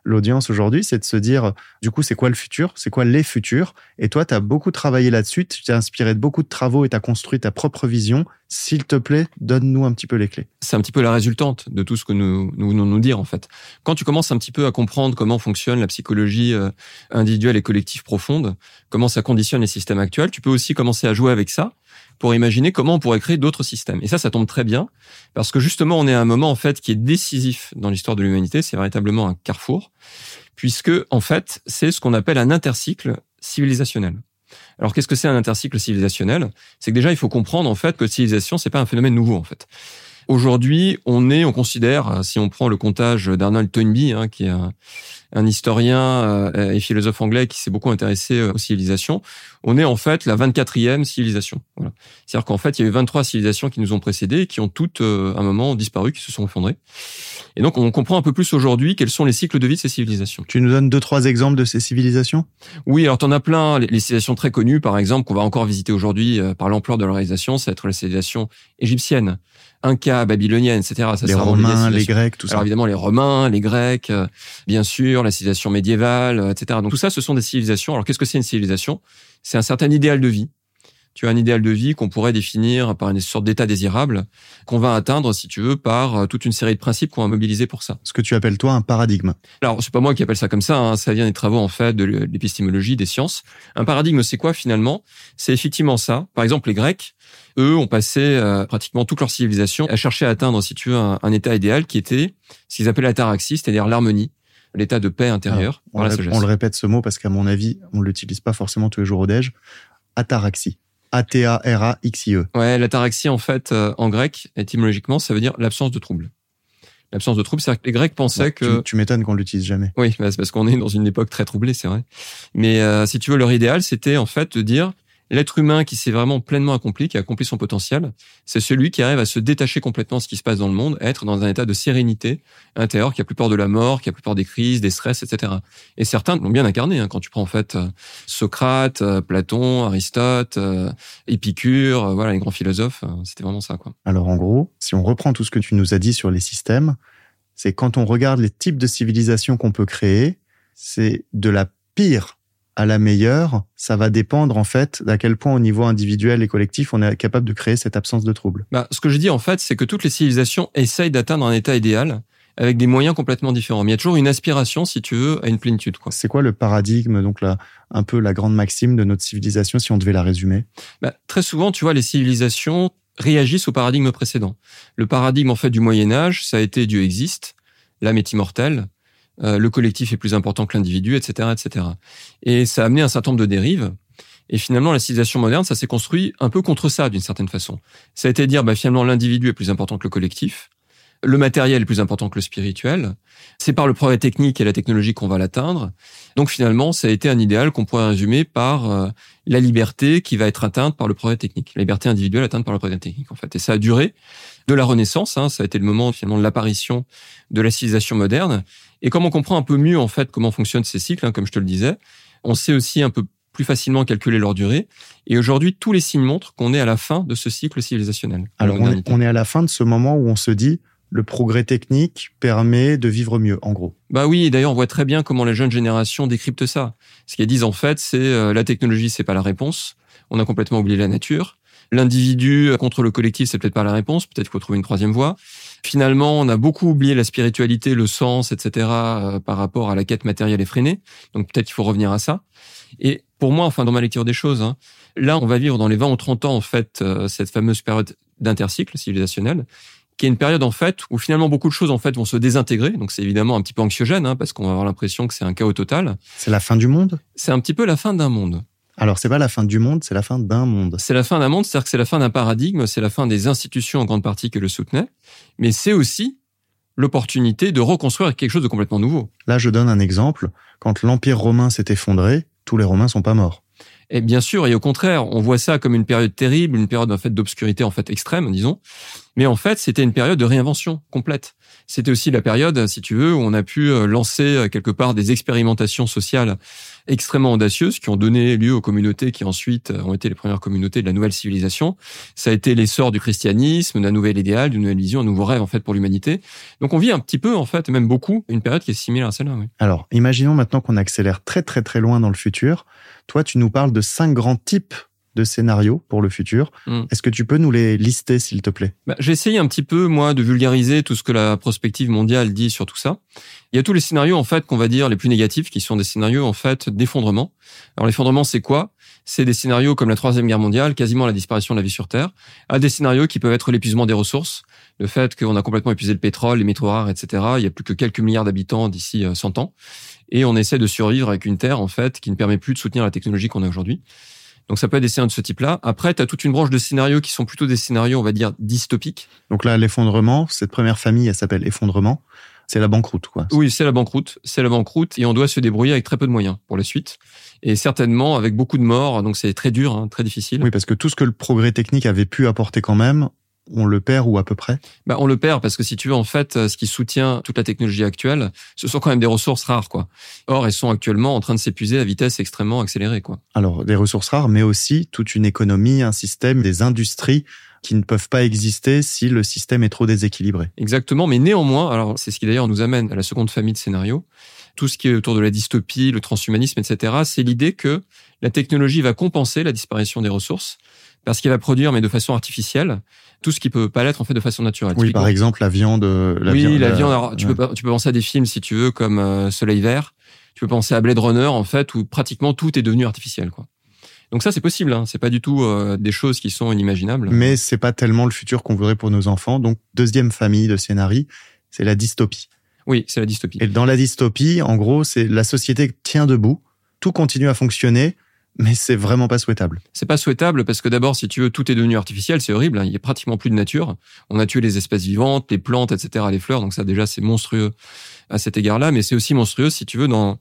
l'audience aujourd'hui, c'est de se dire, du coup, c'est quoi le futur? C'est quoi les futurs? Et toi, tu as beaucoup travaillé là-dessus, tu t'es inspiré de beaucoup de travaux et tu as construit ta propre vision. S'il te plaît, donne-nous un petit peu les clés. c'est un petit peu la résultante de tout ce que nous, nous venons de nous dire en fait. Quand tu commences un petit peu à comprendre comment fonctionne la psychologie euh, individuelle et collective profonde, comment ça conditionne les systèmes actuels, tu peux aussi commencer à jouer avec ça pour imaginer comment on pourrait créer d'autres systèmes. Et ça, ça tombe très bien parce que justement, on est à un moment en fait qui est décisif dans l'histoire de l'humanité. C'est véritablement un carrefour puisque en fait, c'est ce qu'on appelle un intercycle civilisationnel. Alors qu'est-ce que c'est un intercycle civilisationnel? C'est que déjà il faut comprendre en fait que civilisation c'est pas un phénomène nouveau en fait. Aujourd'hui, on est, on considère, si on prend le comptage d'Arnold Toynbee, hein, qui est un, un historien euh, et philosophe anglais qui s'est beaucoup intéressé euh, aux civilisations, on est en fait la 24e civilisation. Voilà. C'est-à-dire qu'en fait, il y a eu 23 civilisations qui nous ont précédés et qui ont toutes, euh, à un moment, disparu, qui se sont effondrées. Et donc, on comprend un peu plus aujourd'hui quels sont les cycles de vie de ces civilisations. Tu nous donnes deux, trois exemples de ces civilisations? Oui, alors t'en as plein. Les, les civilisations très connues, par exemple, qu'on va encore visiter aujourd'hui euh, par l'ampleur de leur réalisation, ça va être la civilisation égyptienne, inca, babylonienne, etc. Ça, Les Romains, les Grecs, tout ça. alors évidemment les Romains, les Grecs, euh, bien sûr, la civilisation médiévale, euh, etc. Donc tout ça, ce sont des civilisations. Alors qu'est-ce que c'est une civilisation? C'est un certain idéal de vie. Tu as un idéal de vie qu'on pourrait définir par une sorte d'état désirable qu'on va atteindre, si tu veux, par euh, toute une série de principes qu'on va mobiliser pour ça. Ce que tu appelles toi un paradigme. Alors, c'est pas moi qui appelle ça comme ça, hein, ça vient des travaux en fait de l'épistémologie, des sciences. Un paradigme, c'est quoi finalement? C'est effectivement ça. Par exemple, les Grecs, eux, ont passé euh, pratiquement toute leur civilisation à chercher à atteindre, si tu veux, un, un état idéal qui était ce qu'ils appellent l'ataraxie, c'est-à-dire l'harmonie, l'état de paix intérieure On, le- sagesse. on le répète ce mot parce qu'à mon avis, on ne l'utilise pas forcément tous les jours au déj. Ataraxie. A-T-A-R-A-X-I-E. Ouais, l'ataraxie, en fait, euh, en grec, étymologiquement, ça veut dire l'absence de trouble. L'absence de trouble, c'est-à-dire que les Grecs pensaient que... Tu, tu m'étonnes qu'on l'utilise jamais. Oui, bah, c'est parce qu'on est dans une époque très troublée, c'est vrai. Mais euh, si tu veux, leur idéal, c'était en fait de dire L'être humain qui s'est vraiment pleinement accompli, qui a accompli son potentiel, c'est celui qui arrive à se détacher complètement de ce qui se passe dans le monde, être dans un état de sérénité intérieure, qui a plus peur de la mort, qui a plus peur des crises, des stress, etc. Et certains l'ont bien incarné. Hein, quand tu prends en fait euh, Socrate, euh, Platon, Aristote, euh, Épicure, voilà les grands philosophes, c'était vraiment ça. Quoi. Alors en gros, si on reprend tout ce que tu nous as dit sur les systèmes, c'est quand on regarde les types de civilisations qu'on peut créer, c'est de la pire à la meilleure, ça va dépendre en fait d'à quel point au niveau individuel et collectif on est capable de créer cette absence de trouble. Bah, ce que je dis en fait, c'est que toutes les civilisations essayent d'atteindre un état idéal avec des moyens complètement différents. Mais il y a toujours une aspiration, si tu veux, à une plénitude. Quoi. C'est quoi le paradigme, donc un peu la grande maxime de notre civilisation, si on devait la résumer? Bah, Très souvent, tu vois, les civilisations réagissent au paradigme précédent. Le paradigme en fait du Moyen Âge, ça a été Dieu existe, l'âme est immortelle, euh, le collectif est plus important que l'individu, etc., etc. Et ça a amené un certain nombre de dérives. Et finalement, la civilisation moderne, ça s'est construit un peu contre ça, d'une certaine façon. Ça a été dire, bah, finalement, l'individu est plus important que le collectif. Le matériel est plus important que le spirituel. C'est par le progrès technique et la technologie qu'on va l'atteindre. Donc finalement, ça a été un idéal qu'on pourrait résumer par euh, la liberté qui va être atteinte par le progrès technique, la liberté individuelle atteinte par le progrès technique en fait. Et ça a duré de la Renaissance. Hein, ça a été le moment finalement de l'apparition de la civilisation moderne. Et comme on comprend un peu mieux en fait comment fonctionnent ces cycles, hein, comme je te le disais, on sait aussi un peu plus facilement calculer leur durée. Et aujourd'hui, tous les signes montrent qu'on est à la fin de ce cycle civilisationnel. Alors on est, à la fin de ce moment où on se dit le progrès technique permet de vivre mieux, en gros. Bah oui, d'ailleurs, on voit très bien comment les jeunes générations décryptent ça. Ce qu'elles disent en fait, c'est euh, la technologie, c'est pas la réponse. On a complètement oublié la nature. L'individu contre le collectif, c'est peut-être pas la réponse. Peut-être qu'il faut trouver une troisième voie. Finalement, on a beaucoup oublié la spiritualité, le sens, etc. Euh, par rapport à la quête matérielle effrénée. Donc peut-être qu'il faut revenir à ça. Et pour moi, enfin dans ma lecture des choses, hein, là, on va vivre dans les 20 ou 30 ans en fait euh, cette fameuse période d'intercycle civilisationnel qui est une période en fait où finalement beaucoup de choses en fait vont se désintégrer. Donc c'est évidemment un petit peu anxiogène hein, parce qu'on va avoir l'impression que c'est un chaos total. C'est la fin du monde? C'est un petit peu la fin d'un monde. Alors, c'est pas la fin du monde, c'est la fin d'un monde. C'est la fin d'un monde, c'est-à-dire que c'est la fin d'un paradigme, c'est la fin des institutions en grande partie qui le soutenaient, mais c'est aussi l'opportunité de reconstruire quelque chose de complètement nouveau. Là, je donne un exemple. Quand l'Empire romain s'est effondré, tous les Romains sont pas morts. Et bien sûr, et au contraire, on voit ça comme une période terrible, une période en fait d'obscurité en fait extrême, disons. Mais en fait, c'était une période de réinvention complète. C'était aussi la période, si tu veux, où on a pu euh, lancer euh, quelque part des expérimentations sociales extrêmement audacieuses qui ont donné lieu aux communautés qui ensuite euh, ont été les premières communautés de la nouvelle civilisation. Ça a été l'essor du christianisme, d'un nouvel idéal, d'une nouvelle vision, un nouveau rêve en fait pour l'humanité. Donc on vit un petit peu en fait, même beaucoup, une période qui est similaire à celle-là. Alors, imaginons maintenant qu'on accélère très très très loin dans le futur. Toi, tu nous parles de cinq grands types de scénarios pour le futur. Hmm. Est-ce que tu peux nous les lister, s'il te plaît? Bah, J'ai essayé un petit peu, moi, de vulgariser tout ce que la prospective mondiale dit sur tout ça. Il y a tous les scénarios, en fait, qu'on va dire les plus négatifs, qui sont des scénarios, en fait, d'effondrement. Alors, l'effondrement, c'est quoi? C'est des scénarios comme la Troisième Guerre mondiale, quasiment la disparition de la vie sur Terre, à des scénarios qui peuvent être l'épuisement des ressources, le fait qu'on a complètement épuisé le pétrole, les métaux rares, etc. Il y a plus que quelques milliards d'habitants d'ici 100 euh, ans. Et on essaie de survivre avec une Terre, en fait, qui ne permet plus de soutenir la technologie qu'on a aujourd'hui. Donc ça peut être des scénarios de ce type-là. Après, tu as toute une branche de scénarios qui sont plutôt des scénarios, on va dire, dystopiques. Donc là, l'effondrement, cette première famille, elle s'appelle effondrement. C'est la banqueroute, quoi. Oui, c'est la banqueroute. C'est la banqueroute et on doit se débrouiller avec très peu de moyens pour la suite. Et certainement avec beaucoup de morts, donc c'est très dur, hein, très difficile. Oui, parce que tout ce que le progrès technique avait pu apporter quand même, on le perd ou à peu près? Bah, On le perd parce que si tu veux, en fait, ce qui soutient toute la technologie actuelle, ce sont quand même des ressources rares. quoi. Or, elles sont actuellement en train de s'épuiser à vitesse extrêmement accélérée. quoi. Alors, des ressources rares, mais aussi toute une économie, un système, des industries qui ne peuvent pas exister si le système est trop déséquilibré. Exactement, mais néanmoins, alors c'est ce qui d'ailleurs nous amène à la seconde famille de scénarios, tout ce qui est autour de la dystopie, le transhumanisme, etc., c'est l'idée que la technologie va compenser la disparition des ressources parce qu'elle va produire, mais de façon artificielle, tout ce qui peut pas l'être en fait de façon naturelle. Oui, par exemple la viande. La oui, la viande. tu peux tu peux penser à des films si tu veux comme euh, Soleil Vert. Tu peux penser à Blade Runner en fait où pratiquement tout est devenu artificiel quoi. Donc ça c'est possible. Hein. C'est pas du tout euh, des choses qui sont inimaginables. Mais c'est pas tellement le futur qu'on voudrait pour nos enfants. Donc deuxième famille de scénarii, c'est la dystopie. Oui, c'est la dystopie. Et dans la dystopie, en gros, c'est la société tient debout, tout continue à fonctionner mais c'est vraiment pas souhaitable. C'est pas souhaitable parce que d'abord, si tu veux, tout est devenu artificiel, c'est horrible. Hein. Il y a pratiquement plus de nature. On a tué les espèces vivantes, les plantes, etc., les fleurs. Donc ça, déjà, c'est monstrueux à cet égard-là. Mais c'est aussi monstrueux, si tu veux, dans,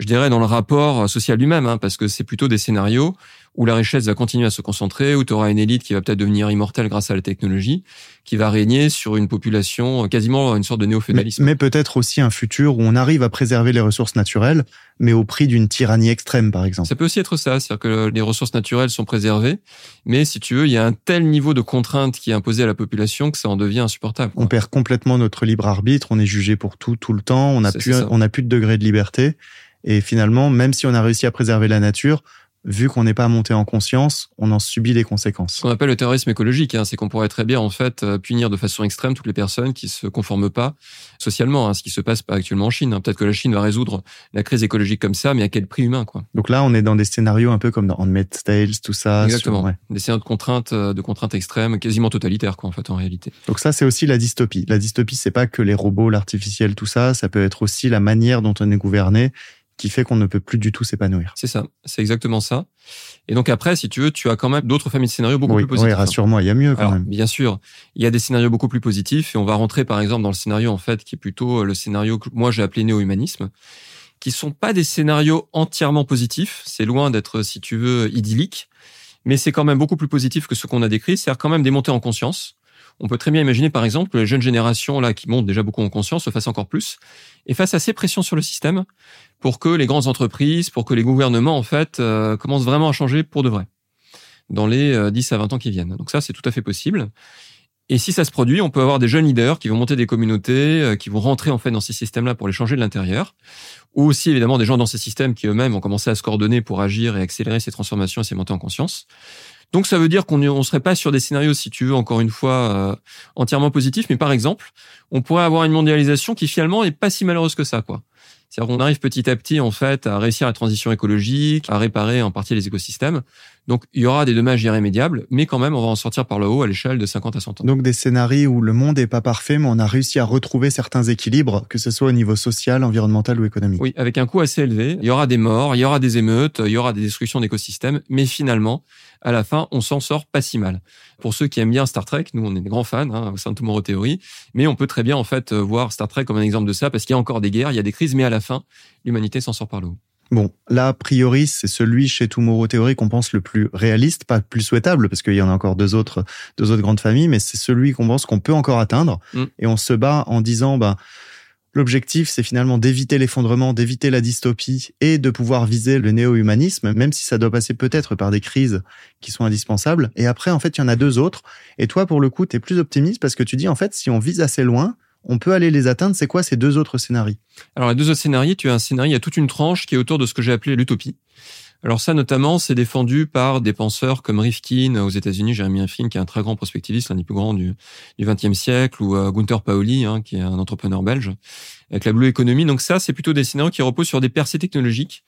je dirais, dans le rapport social lui-même, hein, parce que c'est plutôt des scénarios où la richesse va continuer à se concentrer, où tu auras une élite qui va peut-être devenir immortelle grâce à la technologie, qui va régner sur une population quasiment une sorte de néo-féodalisme. Mais, mais peut-être aussi un futur où on arrive à préserver les ressources naturelles, mais au prix d'une tyrannie extrême, par exemple. Ça peut aussi être ça, c'est-à-dire que les ressources naturelles sont préservées, mais si tu veux, il y a un tel niveau de contrainte qui est imposé à la population que ça en devient insupportable. On perd complètement notre libre arbitre, on est jugé pour tout, tout le temps, on n'a plus, on n'a plus de degré de liberté. Et finalement, même si on a réussi à préserver la nature, vu qu'on n'est pas monté en conscience, on en subit les conséquences. Ce qu'on appelle le terrorisme écologique, hein, c'est qu'on pourrait très bien en fait euh, punir de façon extrême toutes les personnes qui se conforment pas socialement, hein, ce qui se passe pas actuellement en Chine. Hein. Peut-être que la Chine va résoudre la crise écologique comme ça, mais à quel prix humain quoi? Donc là, on est dans des scénarios un peu comme dans Handmaid's Tales, tout ça. Exactement. Des scénarios de contraintes, euh, de contraintes extrêmes, quasiment totalitaires quoi en fait en réalité. Donc ça, c'est aussi la dystopie. La dystopie, c'est pas que les robots, l'artificiel, tout ça. Ça peut être aussi la manière dont on est gouverné qui fait qu'on ne peut plus du tout s'épanouir. C'est ça, c'est exactement ça. Et donc après, si tu veux, tu as quand même d'autres familles de scénarios beaucoup plus positifs. Oui, rassure-moi, il y a mieux quand même. Bien sûr, il y a des scénarios beaucoup plus positifs et on va rentrer par exemple dans le scénario en fait qui est plutôt le scénario que moi j'ai appelé néo-humanisme, qui sont pas des scénarios entièrement positifs. C'est loin d'être, si tu veux, idyllique, mais c'est quand même beaucoup plus positif que ce qu'on a décrit. C'est quand même des montées en conscience on peut très bien imaginer, par exemple, que les jeunes générations, là, qui montent déjà beaucoup en conscience, se fassent encore plus, et face à ces pressions sur le système, pour que les grandes entreprises, pour que les gouvernements, en fait, euh, commencent vraiment à changer pour de vrai, dans les 10 euh, à 20 ans qui viennent. Donc ça, c'est tout à fait possible. Et si ça se produit, on peut avoir des jeunes leaders qui vont monter des communautés, euh, qui vont rentrer en fait dans ces systèmes-là pour les changer de l'intérieur, ou aussi évidemment des gens dans ces systèmes qui eux-mêmes ont commencé à se coordonner pour agir et accélérer ces transformations et ces montées en conscience. Donc ça veut dire qu'on ne serait pas sur des scénarios, si tu veux, encore une fois, euh, entièrement positifs, mais par exemple, on pourrait avoir une mondialisation qui finalement est pas si malheureuse que ça, quoi. C'est-à-dire qu'on arrive petit à petit, en fait, à réussir la transition écologique, à réparer en partie les écosystèmes. Donc, il y aura des dommages irrémédiables, mais quand même, on va en sortir par le haut à l'échelle de 50 à 100 ans. Donc, des scénarios où le monde est pas parfait, mais on a réussi à retrouver certains équilibres, que ce soit au niveau social, environnemental ou économique. Oui, avec un coût assez élevé. Il y aura des morts, il y aura des émeutes, il y aura des destructions d'écosystèmes, mais finalement, à la fin, on s'en sort pas si mal. Pour ceux qui aiment bien Star Trek, nous, on est des grands fans hein, au sein de Tomorrow Theory, mais on peut très bien, en fait, voir Star Trek comme un exemple de ça, parce qu'il y a encore des guerres, il y a des crises, mais à la fin, l'humanité s'en sort par le haut. Bon, là, a priori, c'est celui chez Tomorrow Theory qu'on pense le plus réaliste, pas plus souhaitable, parce qu'il y en a encore deux autres, deux autres grandes familles, mais c'est celui qu'on pense qu'on peut encore atteindre. Mm. Et on se bat en disant, bah, L'objectif, c'est finalement d'éviter l'effondrement, d'éviter la dystopie et de pouvoir viser le néo-humanisme, même si ça doit passer peut-être par des crises qui sont indispensables. Et après, en fait, il y en a deux autres. Et toi, pour le coup, tu es plus optimiste parce que tu dis, en fait, si on vise assez loin, on peut aller les atteindre. C'est quoi ces deux autres scénarios? Alors, les deux autres scénarios, tu as un scénario, il y a toute une tranche qui est autour de ce que j'ai appelé l'utopie. Alors ça, notamment, c'est défendu par des penseurs comme Rifkin aux États-Unis, Jeremy Rifkin, qui est un très grand prospectiviste, l'un des plus grands du XXe siècle, ou euh, Gunther Pauli, hein, qui est un entrepreneur belge, avec la Blue Economy. Donc ça, c'est plutôt des scénarios qui reposent sur des percées technologiques,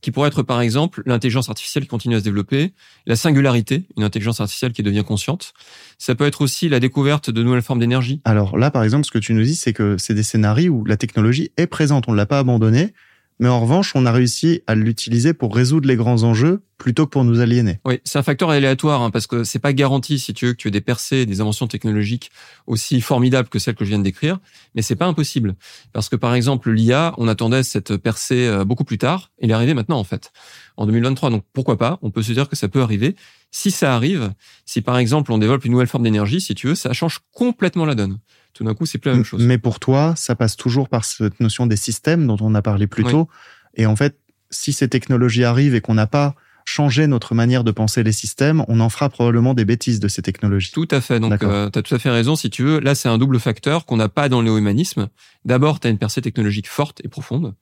qui pourraient être par exemple l'intelligence artificielle qui continue à se développer, la singularité, une intelligence artificielle qui devient consciente. Ça peut être aussi la découverte de nouvelles formes d'énergie. Alors là, par exemple, ce que tu nous dis, c'est que c'est des scénarios où la technologie est présente, on ne l'a pas abandonnée, mais en revanche, on a réussi à l'utiliser pour résoudre les grands enjeux plutôt que pour nous aliéner. Oui, c'est un facteur aléatoire hein, parce que c'est pas garanti si tu veux que tu aies des percées, des inventions technologiques aussi formidables que celles que je viens de décrire, mais c'est pas impossible parce que par exemple l'IA, on attendait cette percée euh, beaucoup plus tard, elle est arrivée maintenant en fait, en 2023. Donc pourquoi pas? On peut se dire que ça peut arriver. Si ça arrive, si par exemple on développe une nouvelle forme d'énergie, si tu veux, ça change complètement la donne tout d'un coup, c'est plus la même chose. Mais pour toi, ça passe toujours par cette notion des systèmes dont on a parlé plus tôt. Et en fait, si ces technologies arrivent et qu'on n'a pas changé notre manière de penser les systèmes, on en fera probablement des bêtises de ces technologies. Tout à fait. Donc, euh, tu as tout à fait raison. Si tu veux, là, c'est un double facteur qu'on n'a pas dans le néo-humanisme. D'abord, tu as une percée technologique forte et profonde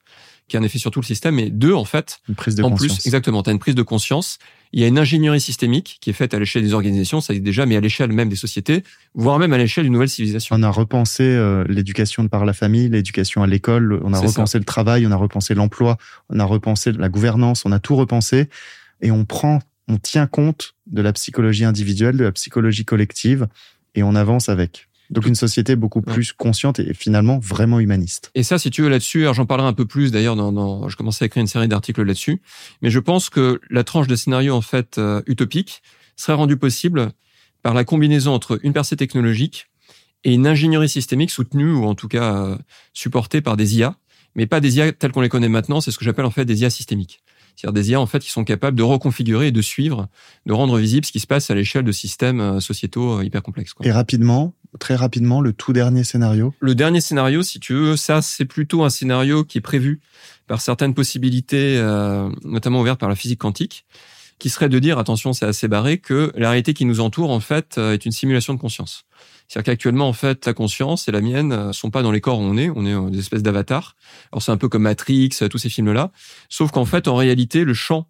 qui a un effet sur tout le système. Et deux, en fait, une prise de en conscience. plus, exactement, tu as une prise de conscience. Il y a une ingénierie systémique qui est faite à l'échelle des organisations, ça est déjà, mais à l'échelle même des sociétés, voire même à l'échelle d'une nouvelle civilisation. On a repensé euh, l'éducation par la famille, l'éducation à l'école, on a repensé le travail, on a repensé l'emploi, on a repensé la gouvernance, on a tout repensé et on prend, on tient compte de la psychologie individuelle, de la psychologie collective et on avance avec. Donc une société beaucoup plus consciente et finalement vraiment humaniste. Et ça, si tu veux là-dessus, j'en parlerai un peu plus d'ailleurs. Dans, dans, je commençais à écrire une série d'articles là-dessus, mais je pense que la tranche de scénario en fait euh, utopique serait rendue possible par la combinaison entre une percée technologique et une ingénierie systémique soutenue ou en tout cas euh, supportée par des IA, mais pas des IA telles qu'on les connaît maintenant. C'est ce que j'appelle en fait des IA systémiques. C'est-à-dire des IA en fait qui sont capables de reconfigurer et de suivre, de rendre visible ce qui se passe à l'échelle de systèmes euh, sociétaux hyper complexes. Et rapidement, très rapidement, le tout dernier scénario Le dernier scénario, si tu veux, ça c'est plutôt un scénario qui est prévu par certaines possibilités, notamment ouvertes par la physique quantique qui serait de dire, attention, c'est assez barré, que la réalité qui nous entoure, en fait, euh, est une simulation de conscience. C'est-à-dire qu'actuellement, en fait, ta conscience et la mienne euh, sont pas dans les corps où on est, on est euh, des espèces d'avatars. Alors c'est un peu comme Matrix, tous ces films-là. Sauf qu'en fait, en réalité, le champ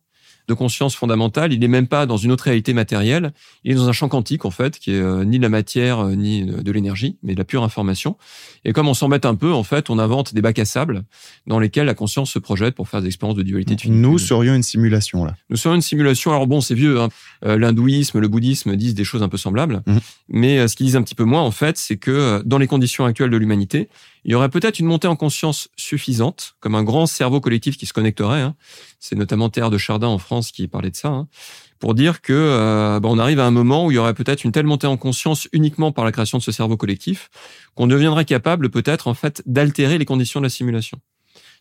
de conscience fondamentale. Il n'est même pas dans une autre réalité matérielle. Il est dans un champ quantique, en fait, qui est euh, ni de la matière, euh, ni de l'énergie, mais de la pure information. Et comme on s'embête un peu, en fait, on invente des bacs à sable dans lesquels la conscience se projette pour faire des expériences de dualité. Nous serions une simulation, là. Nous serions une simulation. Alors bon, c'est vieux. Hein. Euh, l'hindouisme, le bouddhisme disent des choses un peu semblables. Mmh. Mais ce qu'ils disent un petit peu moins, en fait, c'est que dans les conditions actuelles de l'humanité, il y aurait peut-être une montée en conscience suffisante, comme un grand cerveau collectif qui se connecterait. Hein. C'est notamment Théard de Chardin en France qui parlait de ça, hein, pour dire que euh, bah, on arrive à un moment où il y aurait peut-être une telle montée en conscience uniquement par la création de ce cerveau collectif qu'on deviendrait capable peut-être en fait d'altérer les conditions de la simulation.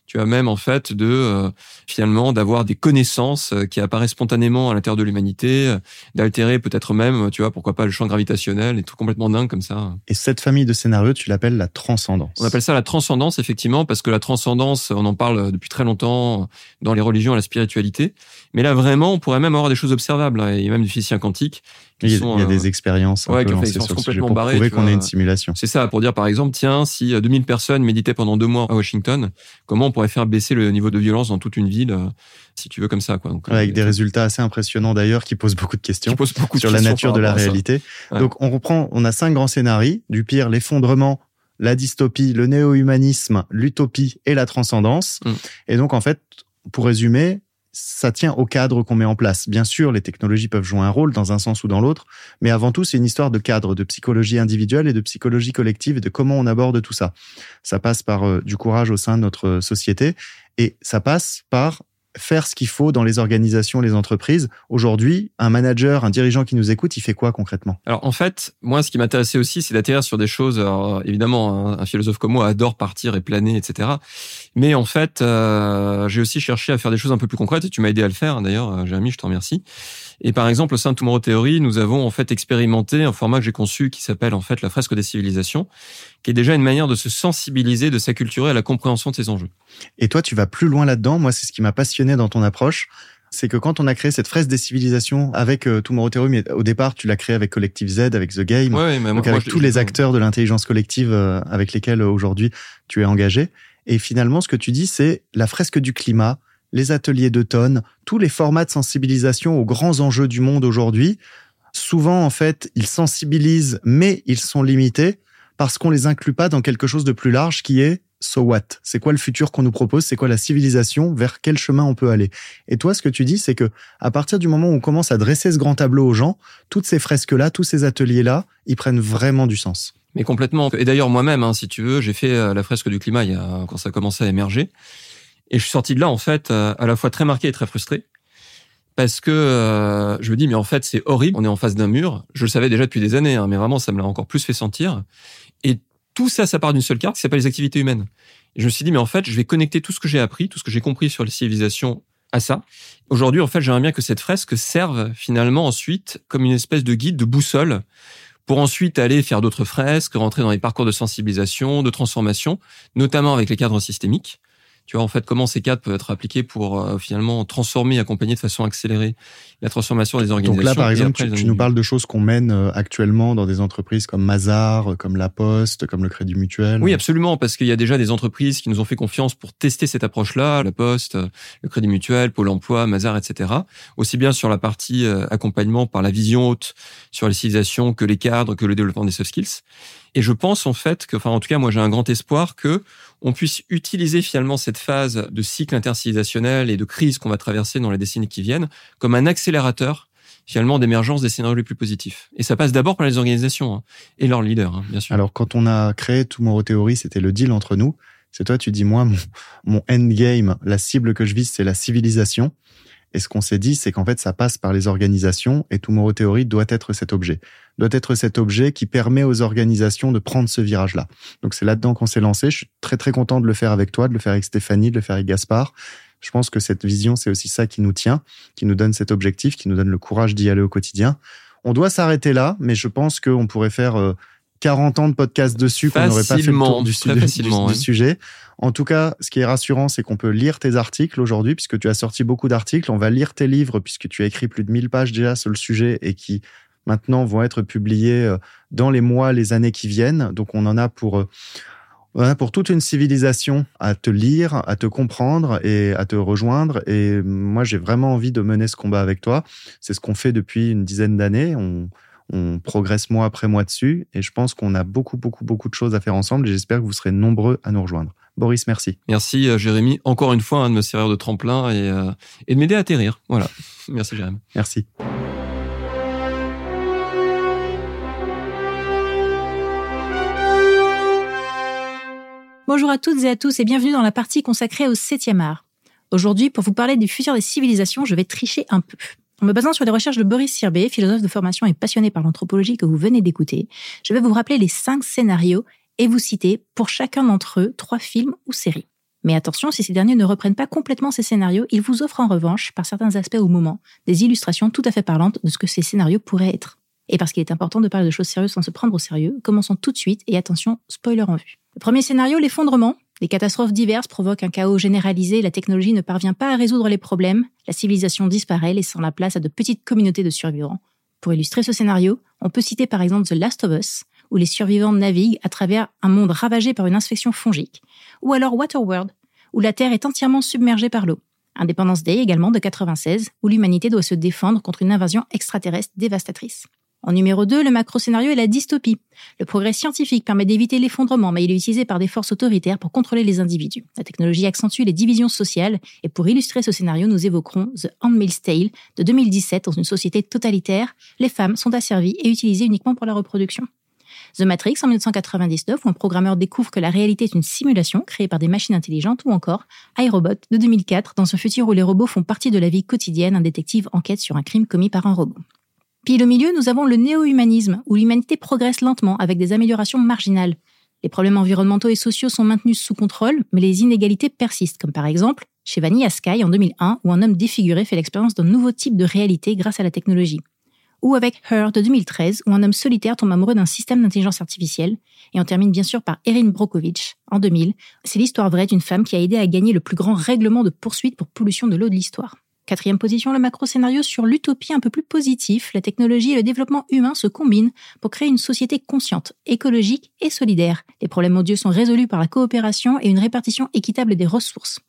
Tu as même en fait de euh, finalement d'avoir des connaissances euh, qui apparaissent spontanément à l'intérieur de l'humanité, euh, d'altérer peut-être même, tu vois, pourquoi pas le champ gravitationnel, des trucs complètement dingues comme ça. Et cette famille de scénarios, tu l'appelles la transcendance. On appelle ça la transcendance effectivement parce que la transcendance, on en parle depuis très longtemps dans les religions et la spiritualité, mais là vraiment, on pourrait même avoir des choses observables. Hein, et même du physicien quantique il y a, des expériences ouais, complètement barrées, pour qu'on ait une simulation. C'est ça, pour dire par exemple, tiens, si 2000 personnes méditaient pendant deux mois à Washington, comment on pourrait faire baisser le niveau de violence dans toute une ville, euh, si tu veux comme ça, quoi. Donc, avec des résultats assez impressionnants d'ailleurs, qui posent beaucoup de questions beaucoup sur la nature de la réalité. Donc on reprend, on a cinq grands scénarios, du pire, l'effondrement, la dystopie, le néo-humanisme, l'utopie et la transcendance. Mm. Et donc en fait, pour résumer, ça tient au cadre qu'on met en place. Bien sûr, les technologies peuvent jouer un rôle dans un sens ou dans l'autre, mais avant tout, c'est une histoire de cadre, de psychologie individuelle et de psychologie collective et de comment on aborde tout ça. Ça passe par euh, du courage au sein de notre société et ça passe par faire ce qu'il faut dans les organisations, les entreprises. Aujourd'hui, un manager, un dirigeant qui nous écoute, il fait quoi concrètement? Alors en fait, moi, ce qui m'intéressait aussi, c'est d'atterrir sur des choses. évidemment, un, philosophe comme moi adore partir et planer, etc. Mais en fait, euh, j'ai aussi cherché à faire des choses un peu plus concrètes. Et tu m'as aidé à le faire, d'ailleurs, euh, Jérémy, je te remercie. Et par exemple, au sein de Tomorrow Theory, nous avons en fait expérimenté un format que j'ai conçu qui s'appelle en fait la fresque des civilisations, qui est déjà une manière de se sensibiliser, de s'acculturer à la compréhension de ces enjeux. Et toi, tu vas plus loin là-dedans. Moi, c'est ce qui m'a passionné dans ton approche c'est que quand on a créé cette fresque des civilisations avec euh, Tomorrow Theory, mais au départ, tu l'as créé avec Collective Z, avec The Game, donc avec tous les acteurs de l'intelligence collective euh, avec lesquels euh, aujourd'hui tu es engagé. Et finalement, ce que tu dis, c'est la fresque du climat, les ateliers d'automne, tous les formats de sensibilisation aux grands enjeux du monde aujourd'hui. Souvent, en fait, ils sensibilisent, mais ils sont limités parce qu'on les inclut pas dans quelque chose de plus large qui est so what C'est quoi le futur qu'on nous propose? C'est quoi la civilisation? Vers quel chemin on peut aller? Et toi, ce que tu dis, c'est que à partir du moment où on commence à dresser ce grand tableau aux gens, toutes ces fresques-là, tous ces ateliers-là, ils prennent vraiment du sens. Mais complètement. Et d'ailleurs, moi-même, hein, si tu veux, j'ai fait euh, la fresque du climat quand ça a commencé à émerger. Et je suis sorti de là, en fait, euh, à la fois très marqué et très frustré. Parce que euh, je me dis, mais en fait, c'est horrible. On est en face d'un mur. Je le savais déjà depuis des années, hein, mais vraiment, ça me l'a encore plus fait sentir. Et tout ça, ça part d'une seule carte qui s'appelle les activités humaines. Et je me suis dit, mais en fait, je vais connecter tout ce que j'ai appris, tout ce que j'ai compris sur les civilisations à ça. Aujourd'hui, en fait, j'aimerais bien que cette fresque serve finalement ensuite comme une espèce de guide, de boussole pour ensuite aller faire d'autres fresques, rentrer dans les parcours de sensibilisation, de transformation, notamment avec les cadres systémiques tu vois en fait comment ces cadres peuvent être appliqués pour euh, finalement transformer, accompagner de façon accélérée la transformation des organisations. Donc là, par exemple, tu, nous parles de choses qu'on mène euh, actuellement dans des entreprises comme Mazar, euh, comme La Poste, comme le Crédit Mutuel. Oui, absolument, parce qu'il y a déjà des entreprises qui nous ont fait confiance pour tester cette approche-là, La Poste, le Crédit Mutuel, Pôle Emploi, Mazar, etc. Aussi bien sur la partie accompagnement par la vision haute sur les civilisations que les cadres, que le développement des soft skills. Et je pense en fait que, enfin en tout cas moi j'ai un grand espoir que on puisse utiliser finalement cette phase de cycle intercivilisationnel et de crise qu'on va traverser dans les décennies qui viennent comme un accélérateur finalement d'émergence des scénarios les plus positifs. Et ça passe d'abord par les organisations hein, et leurs leaders, hein, bien sûr. Alors quand on a créé Tomorrow Theory, c'était le deal entre nous. C'est toi, tu dis moi, mon, mon endgame, la cible que je vise, c'est la civilisation. Et ce qu'on s'est dit, c'est qu'en fait, ça passe par les organisations et Tomorrow Theory doit être cet objet. Doit être cet objet qui permet aux organisations de prendre ce virage-là. Donc c'est là-dedans qu'on s'est lancé. Je suis très très content de le faire avec toi, de le faire avec Stéphanie, de le faire avec Gaspard. Je pense que cette vision, c'est aussi ça qui nous tient, qui nous donne cet objectif, qui nous donne le courage d'y aller au quotidien. On doit s'arrêter là, mais je pense qu'on pourrait faire 40 ans de podcast dessus qu'on n'aurait pas fait le tour du, sujet. En tout cas, ce qui est rassurant, c'est qu'on peut lire tes articles aujourd'hui, puisque tu as sorti beaucoup d'articles. On va lire tes livres, puisque tu as écrit plus de 1000 pages déjà sur le sujet et qui maintenant vont être publiés euh, dans les mois, les années qui viennent. Donc on en a pour... Euh, pour toute une civilisation à te lire, à te comprendre et à te rejoindre. Et moi, j'ai vraiment envie de mener ce combat avec toi. C'est ce qu'on fait depuis une dizaine d'années. On, on progresse mois après mois dessus et je pense qu'on a beaucoup, beaucoup, beaucoup de choses à faire ensemble et j'espère que vous serez nombreux à nous rejoindre. Boris, merci. Merci euh, Jérémy, encore une fois, hein, de me servir de tremplin et, euh, et de m'aider à atterrir. Voilà. Merci Jérémy. Merci. Bonjour à toutes et à tous et bienvenue dans la partie consacrée au 7e art. Aujourd'hui, pour vous parler du futur des civilisations, je vais tricher un peu. En me basant sur les recherches de Boris Sirbé, philosophe de formation et passionné par l'anthropologie que vous venez d'écouter, je vais vous rappeler les cinq scénarios et vous citer pour chacun d'entre eux trois films ou séries. Mais attention, si ces derniers ne reprennent pas complètement ces scénarios, ils vous offrent en revanche, par certains aspects ou moments, des illustrations tout à fait parlantes de ce que ces scénarios pourraient être. Et parce qu'il est important de parler de choses sérieuses sans se prendre au sérieux, commençons tout de suite et attention, spoiler en vue. Le premier scénario, l'effondrement, les catastrophes diverses provoquent un chaos généralisé, la technologie ne parvient pas à résoudre les problèmes, la civilisation disparaît, laissant la place à de petites communautés de survivants. Pour illustrer ce scénario, on peut citer par exemple The Last of Us, où les survivants naviguent à travers un monde ravagé par une infection fongique, ou alors Waterworld, où la Terre est entièrement submergée par l'eau. Independence Day également de 96, où l'humanité doit se défendre contre une invasion extraterrestre dévastatrice. En numéro 2, le macro-scénario est la dystopie. Le progrès scientifique permet d'éviter l'effondrement, mais il est utilisé par des forces autoritaires pour contrôler les individus. La technologie accentue les divisions sociales, et pour illustrer ce scénario, nous évoquerons The Handmaid's Tale de 2017 dans une société totalitaire. Les femmes sont asservies et utilisées uniquement pour la reproduction. The Matrix en 1999, où un programmeur découvre que la réalité est une simulation créée par des machines intelligentes, ou encore iRobot de 2004, dans ce futur où les robots font partie de la vie quotidienne, un détective enquête sur un crime commis par un robot. Puis au milieu, nous avons le néo-humanisme, où l'humanité progresse lentement avec des améliorations marginales. Les problèmes environnementaux et sociaux sont maintenus sous contrôle, mais les inégalités persistent, comme par exemple chez Vanilla Sky en 2001, où un homme défiguré fait l'expérience d'un nouveau type de réalité grâce à la technologie. Ou avec Her de 2013, où un homme solitaire tombe amoureux d'un système d'intelligence artificielle. Et on termine bien sûr par Erin Brockovich en 2000. C'est l'histoire vraie d'une femme qui a aidé à gagner le plus grand règlement de poursuite pour pollution de l'eau de l'histoire. Quatrième position, le macro-scénario sur l'utopie un peu plus positif. La technologie et le développement humain se combinent pour créer une société consciente, écologique et solidaire. Les problèmes mondiaux sont résolus par la coopération et une répartition équitable des ressources.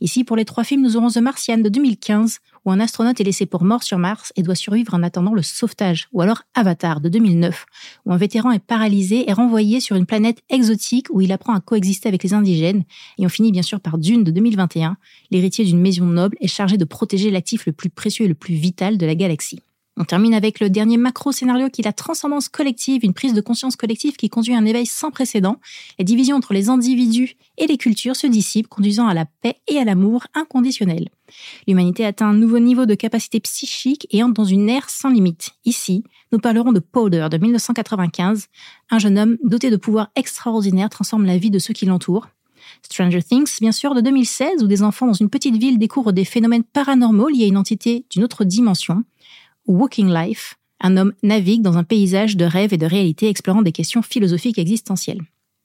Ici, pour les trois films, nous aurons The Martian de 2015, où un astronaute est laissé pour mort sur Mars et doit survivre en attendant le sauvetage, ou alors Avatar de 2009, où un vétéran est paralysé et renvoyé sur une planète exotique où il apprend à coexister avec les indigènes, et on finit bien sûr par Dune de 2021, l'héritier d'une maison noble est chargé de protéger l'actif le plus précieux et le plus vital de la galaxie. On termine avec le dernier macro-scénario qui est la transcendance collective, une prise de conscience collective qui conduit à un éveil sans précédent. La division entre les individus et les cultures se dissipe, conduisant à la paix et à l'amour inconditionnel. L'humanité atteint un nouveau niveau de capacité psychique et entre dans une ère sans limite. Ici, nous parlerons de Powder de 1995. Un jeune homme doté de pouvoirs extraordinaires transforme la vie de ceux qui l'entourent. Stranger Things, bien sûr, de 2016, où des enfants dans une petite ville découvrent des phénomènes paranormaux liés à une entité d'une autre dimension. Walking Life, un homme navigue dans un paysage de rêves et de réalité explorant des questions philosophiques existentielles.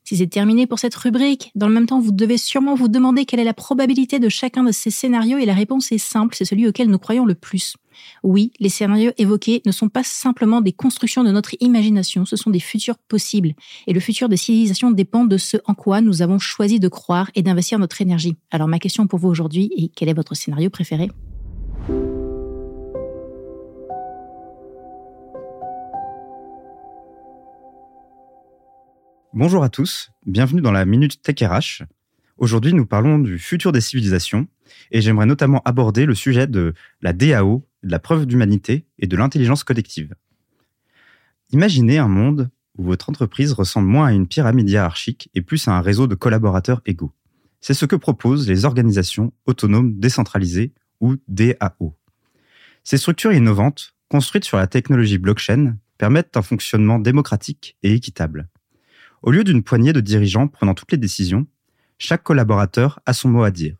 Si c'est terminé pour cette rubrique, dans le même temps, vous devez sûrement vous demander quelle est la probabilité de chacun de ces scénarios et la réponse est simple, c'est celui auquel nous croyons le plus. Oui, les scénarios évoqués ne sont pas simplement des constructions de notre imagination, ce sont des futurs possibles. Et le futur des civilisations dépend de ce en quoi nous avons choisi de croire et d'investir notre énergie. Alors ma question pour vous aujourd'hui est quel est votre scénario préféré? Bonjour à tous, bienvenue dans la Minute Tech RH. Aujourd'hui, nous parlons du futur des civilisations et j'aimerais notamment aborder le sujet de la DAO, de la preuve d'humanité et de l'intelligence collective. Imaginez un monde où votre entreprise ressemble moins à une pyramide hiérarchique et plus à un réseau de collaborateurs égaux. C'est ce que proposent les organisations autonomes décentralisées ou DAO. Ces structures innovantes, construites sur la technologie blockchain, permettent un fonctionnement démocratique et équitable. Au lieu d'une poignée de dirigeants prenant toutes les décisions, chaque collaborateur a son mot à dire.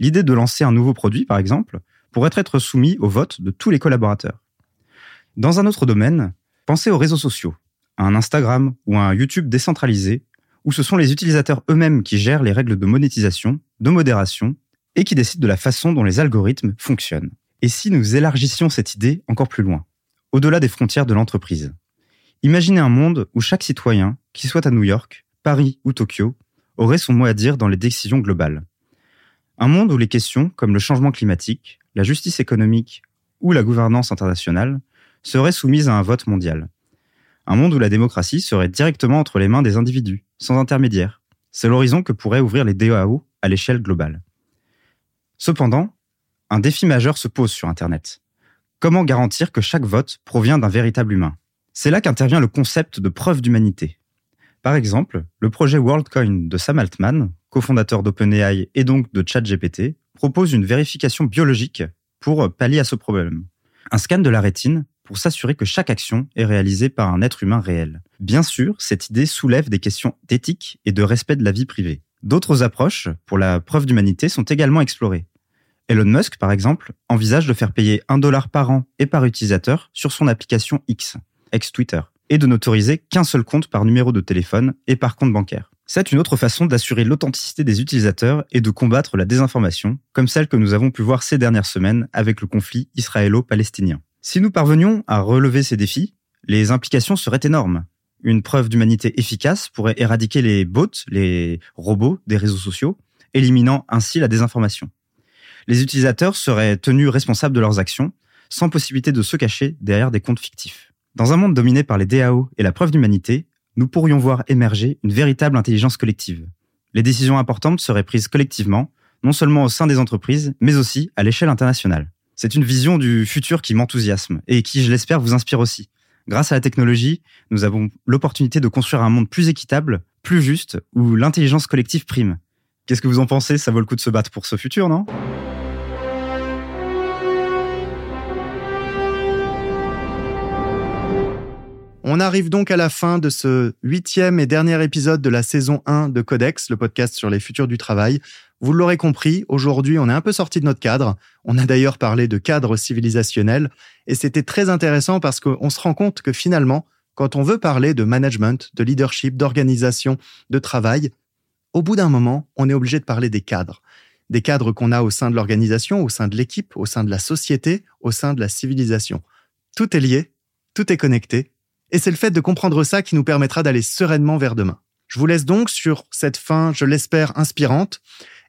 L'idée de lancer un nouveau produit, par exemple, pourrait être soumis au vote de tous les collaborateurs. Dans un autre domaine, pensez aux réseaux sociaux, à un Instagram ou à un YouTube décentralisé, où ce sont les utilisateurs eux-mêmes qui gèrent les règles de monétisation, de modération, et qui décident de la façon dont les algorithmes fonctionnent. Et si nous élargissions cette idée encore plus loin, au-delà des frontières de l'entreprise? Imaginez un monde où chaque citoyen, qu'il soit à New York, Paris ou Tokyo, aurait son mot à dire dans les décisions globales. Un monde où les questions comme le changement climatique, la justice économique ou la gouvernance internationale seraient soumises à un vote mondial. Un monde où la démocratie serait directement entre les mains des individus, sans intermédiaire. C'est l'horizon que pourraient ouvrir les DAO à l'échelle globale. Cependant, un défi majeur se pose sur Internet. Comment garantir que chaque vote provient d'un véritable humain? C'est là qu'intervient le concept de preuve d'humanité. Par exemple, le projet WorldCoin de Sam Altman, cofondateur d'OpenAI et donc de ChatGPT, propose une vérification biologique pour pallier à ce problème. Un scan de la rétine pour s'assurer que chaque action est réalisée par un être humain réel. Bien sûr, cette idée soulève des questions d'éthique et de respect de la vie privée. D'autres approches pour la preuve d'humanité sont également explorées. Elon Musk, par exemple, envisage de faire payer un dollar par an et par utilisateur sur son application X, ex-Twitter, et de n'autoriser qu'un seul compte par numéro de téléphone et par compte bancaire. C'est une autre façon d'assurer l'authenticité des utilisateurs et de combattre la désinformation, comme celle que nous avons pu voir ces dernières semaines avec le conflit israélo-palestinien. Si nous parvenions à relever ces défis, les implications seraient énormes. Une preuve d'humanité efficace pourrait éradiquer les bots, les robots des réseaux sociaux, éliminant ainsi la désinformation. Les utilisateurs seraient tenus responsables de leurs actions, sans possibilité de se cacher derrière des comptes fictifs. Dans un monde dominé par les DAO et la preuve d'humanité, nous pourrions voir émerger une véritable intelligence collective. Les décisions importantes seraient prises collectivement, non seulement au sein des entreprises, mais aussi à l'échelle internationale. C'est une vision du futur qui m'enthousiasme et qui, je l'espère, vous inspire aussi. Grâce à la technologie, nous avons l'opportunité de construire un monde plus équitable, plus juste, où l'intelligence collective prime. Qu'est-ce que vous en pensez? Ça vaut le coup de se battre pour ce futur, non? On arrive donc à la fin de ce huitième et dernier épisode de la saison 1 de Codex, le podcast sur les futurs du travail. Vous l'aurez compris, aujourd'hui on est un peu sorti de notre cadre. On a d'ailleurs parlé de cadre civilisationnel et c'était très intéressant parce qu'on se rend compte que finalement, quand on veut parler de management, de leadership, d'organisation, de travail, au bout d'un moment, on est obligé de parler des cadres. Des cadres qu'on a au sein de l'organisation, au sein de l'équipe, au sein de la société, au sein de la civilisation. Tout est lié, tout est connecté et c'est le fait de comprendre ça qui nous permettra d'aller sereinement vers demain. Je vous laisse donc sur cette fin, je l'espère, inspirante.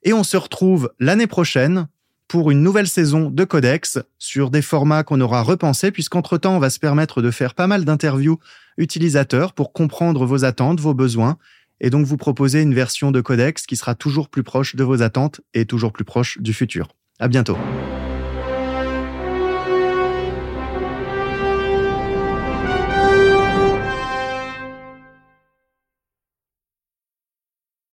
Et on se retrouve l'année prochaine pour une nouvelle saison de Codex sur des formats qu'on aura repensés, puisqu'entre-temps, on va se permettre de faire pas mal d'interviews utilisateurs pour comprendre vos attentes, vos besoins, et donc vous proposer une version de Codex qui sera toujours plus proche de vos attentes et toujours plus proche du futur. À bientôt.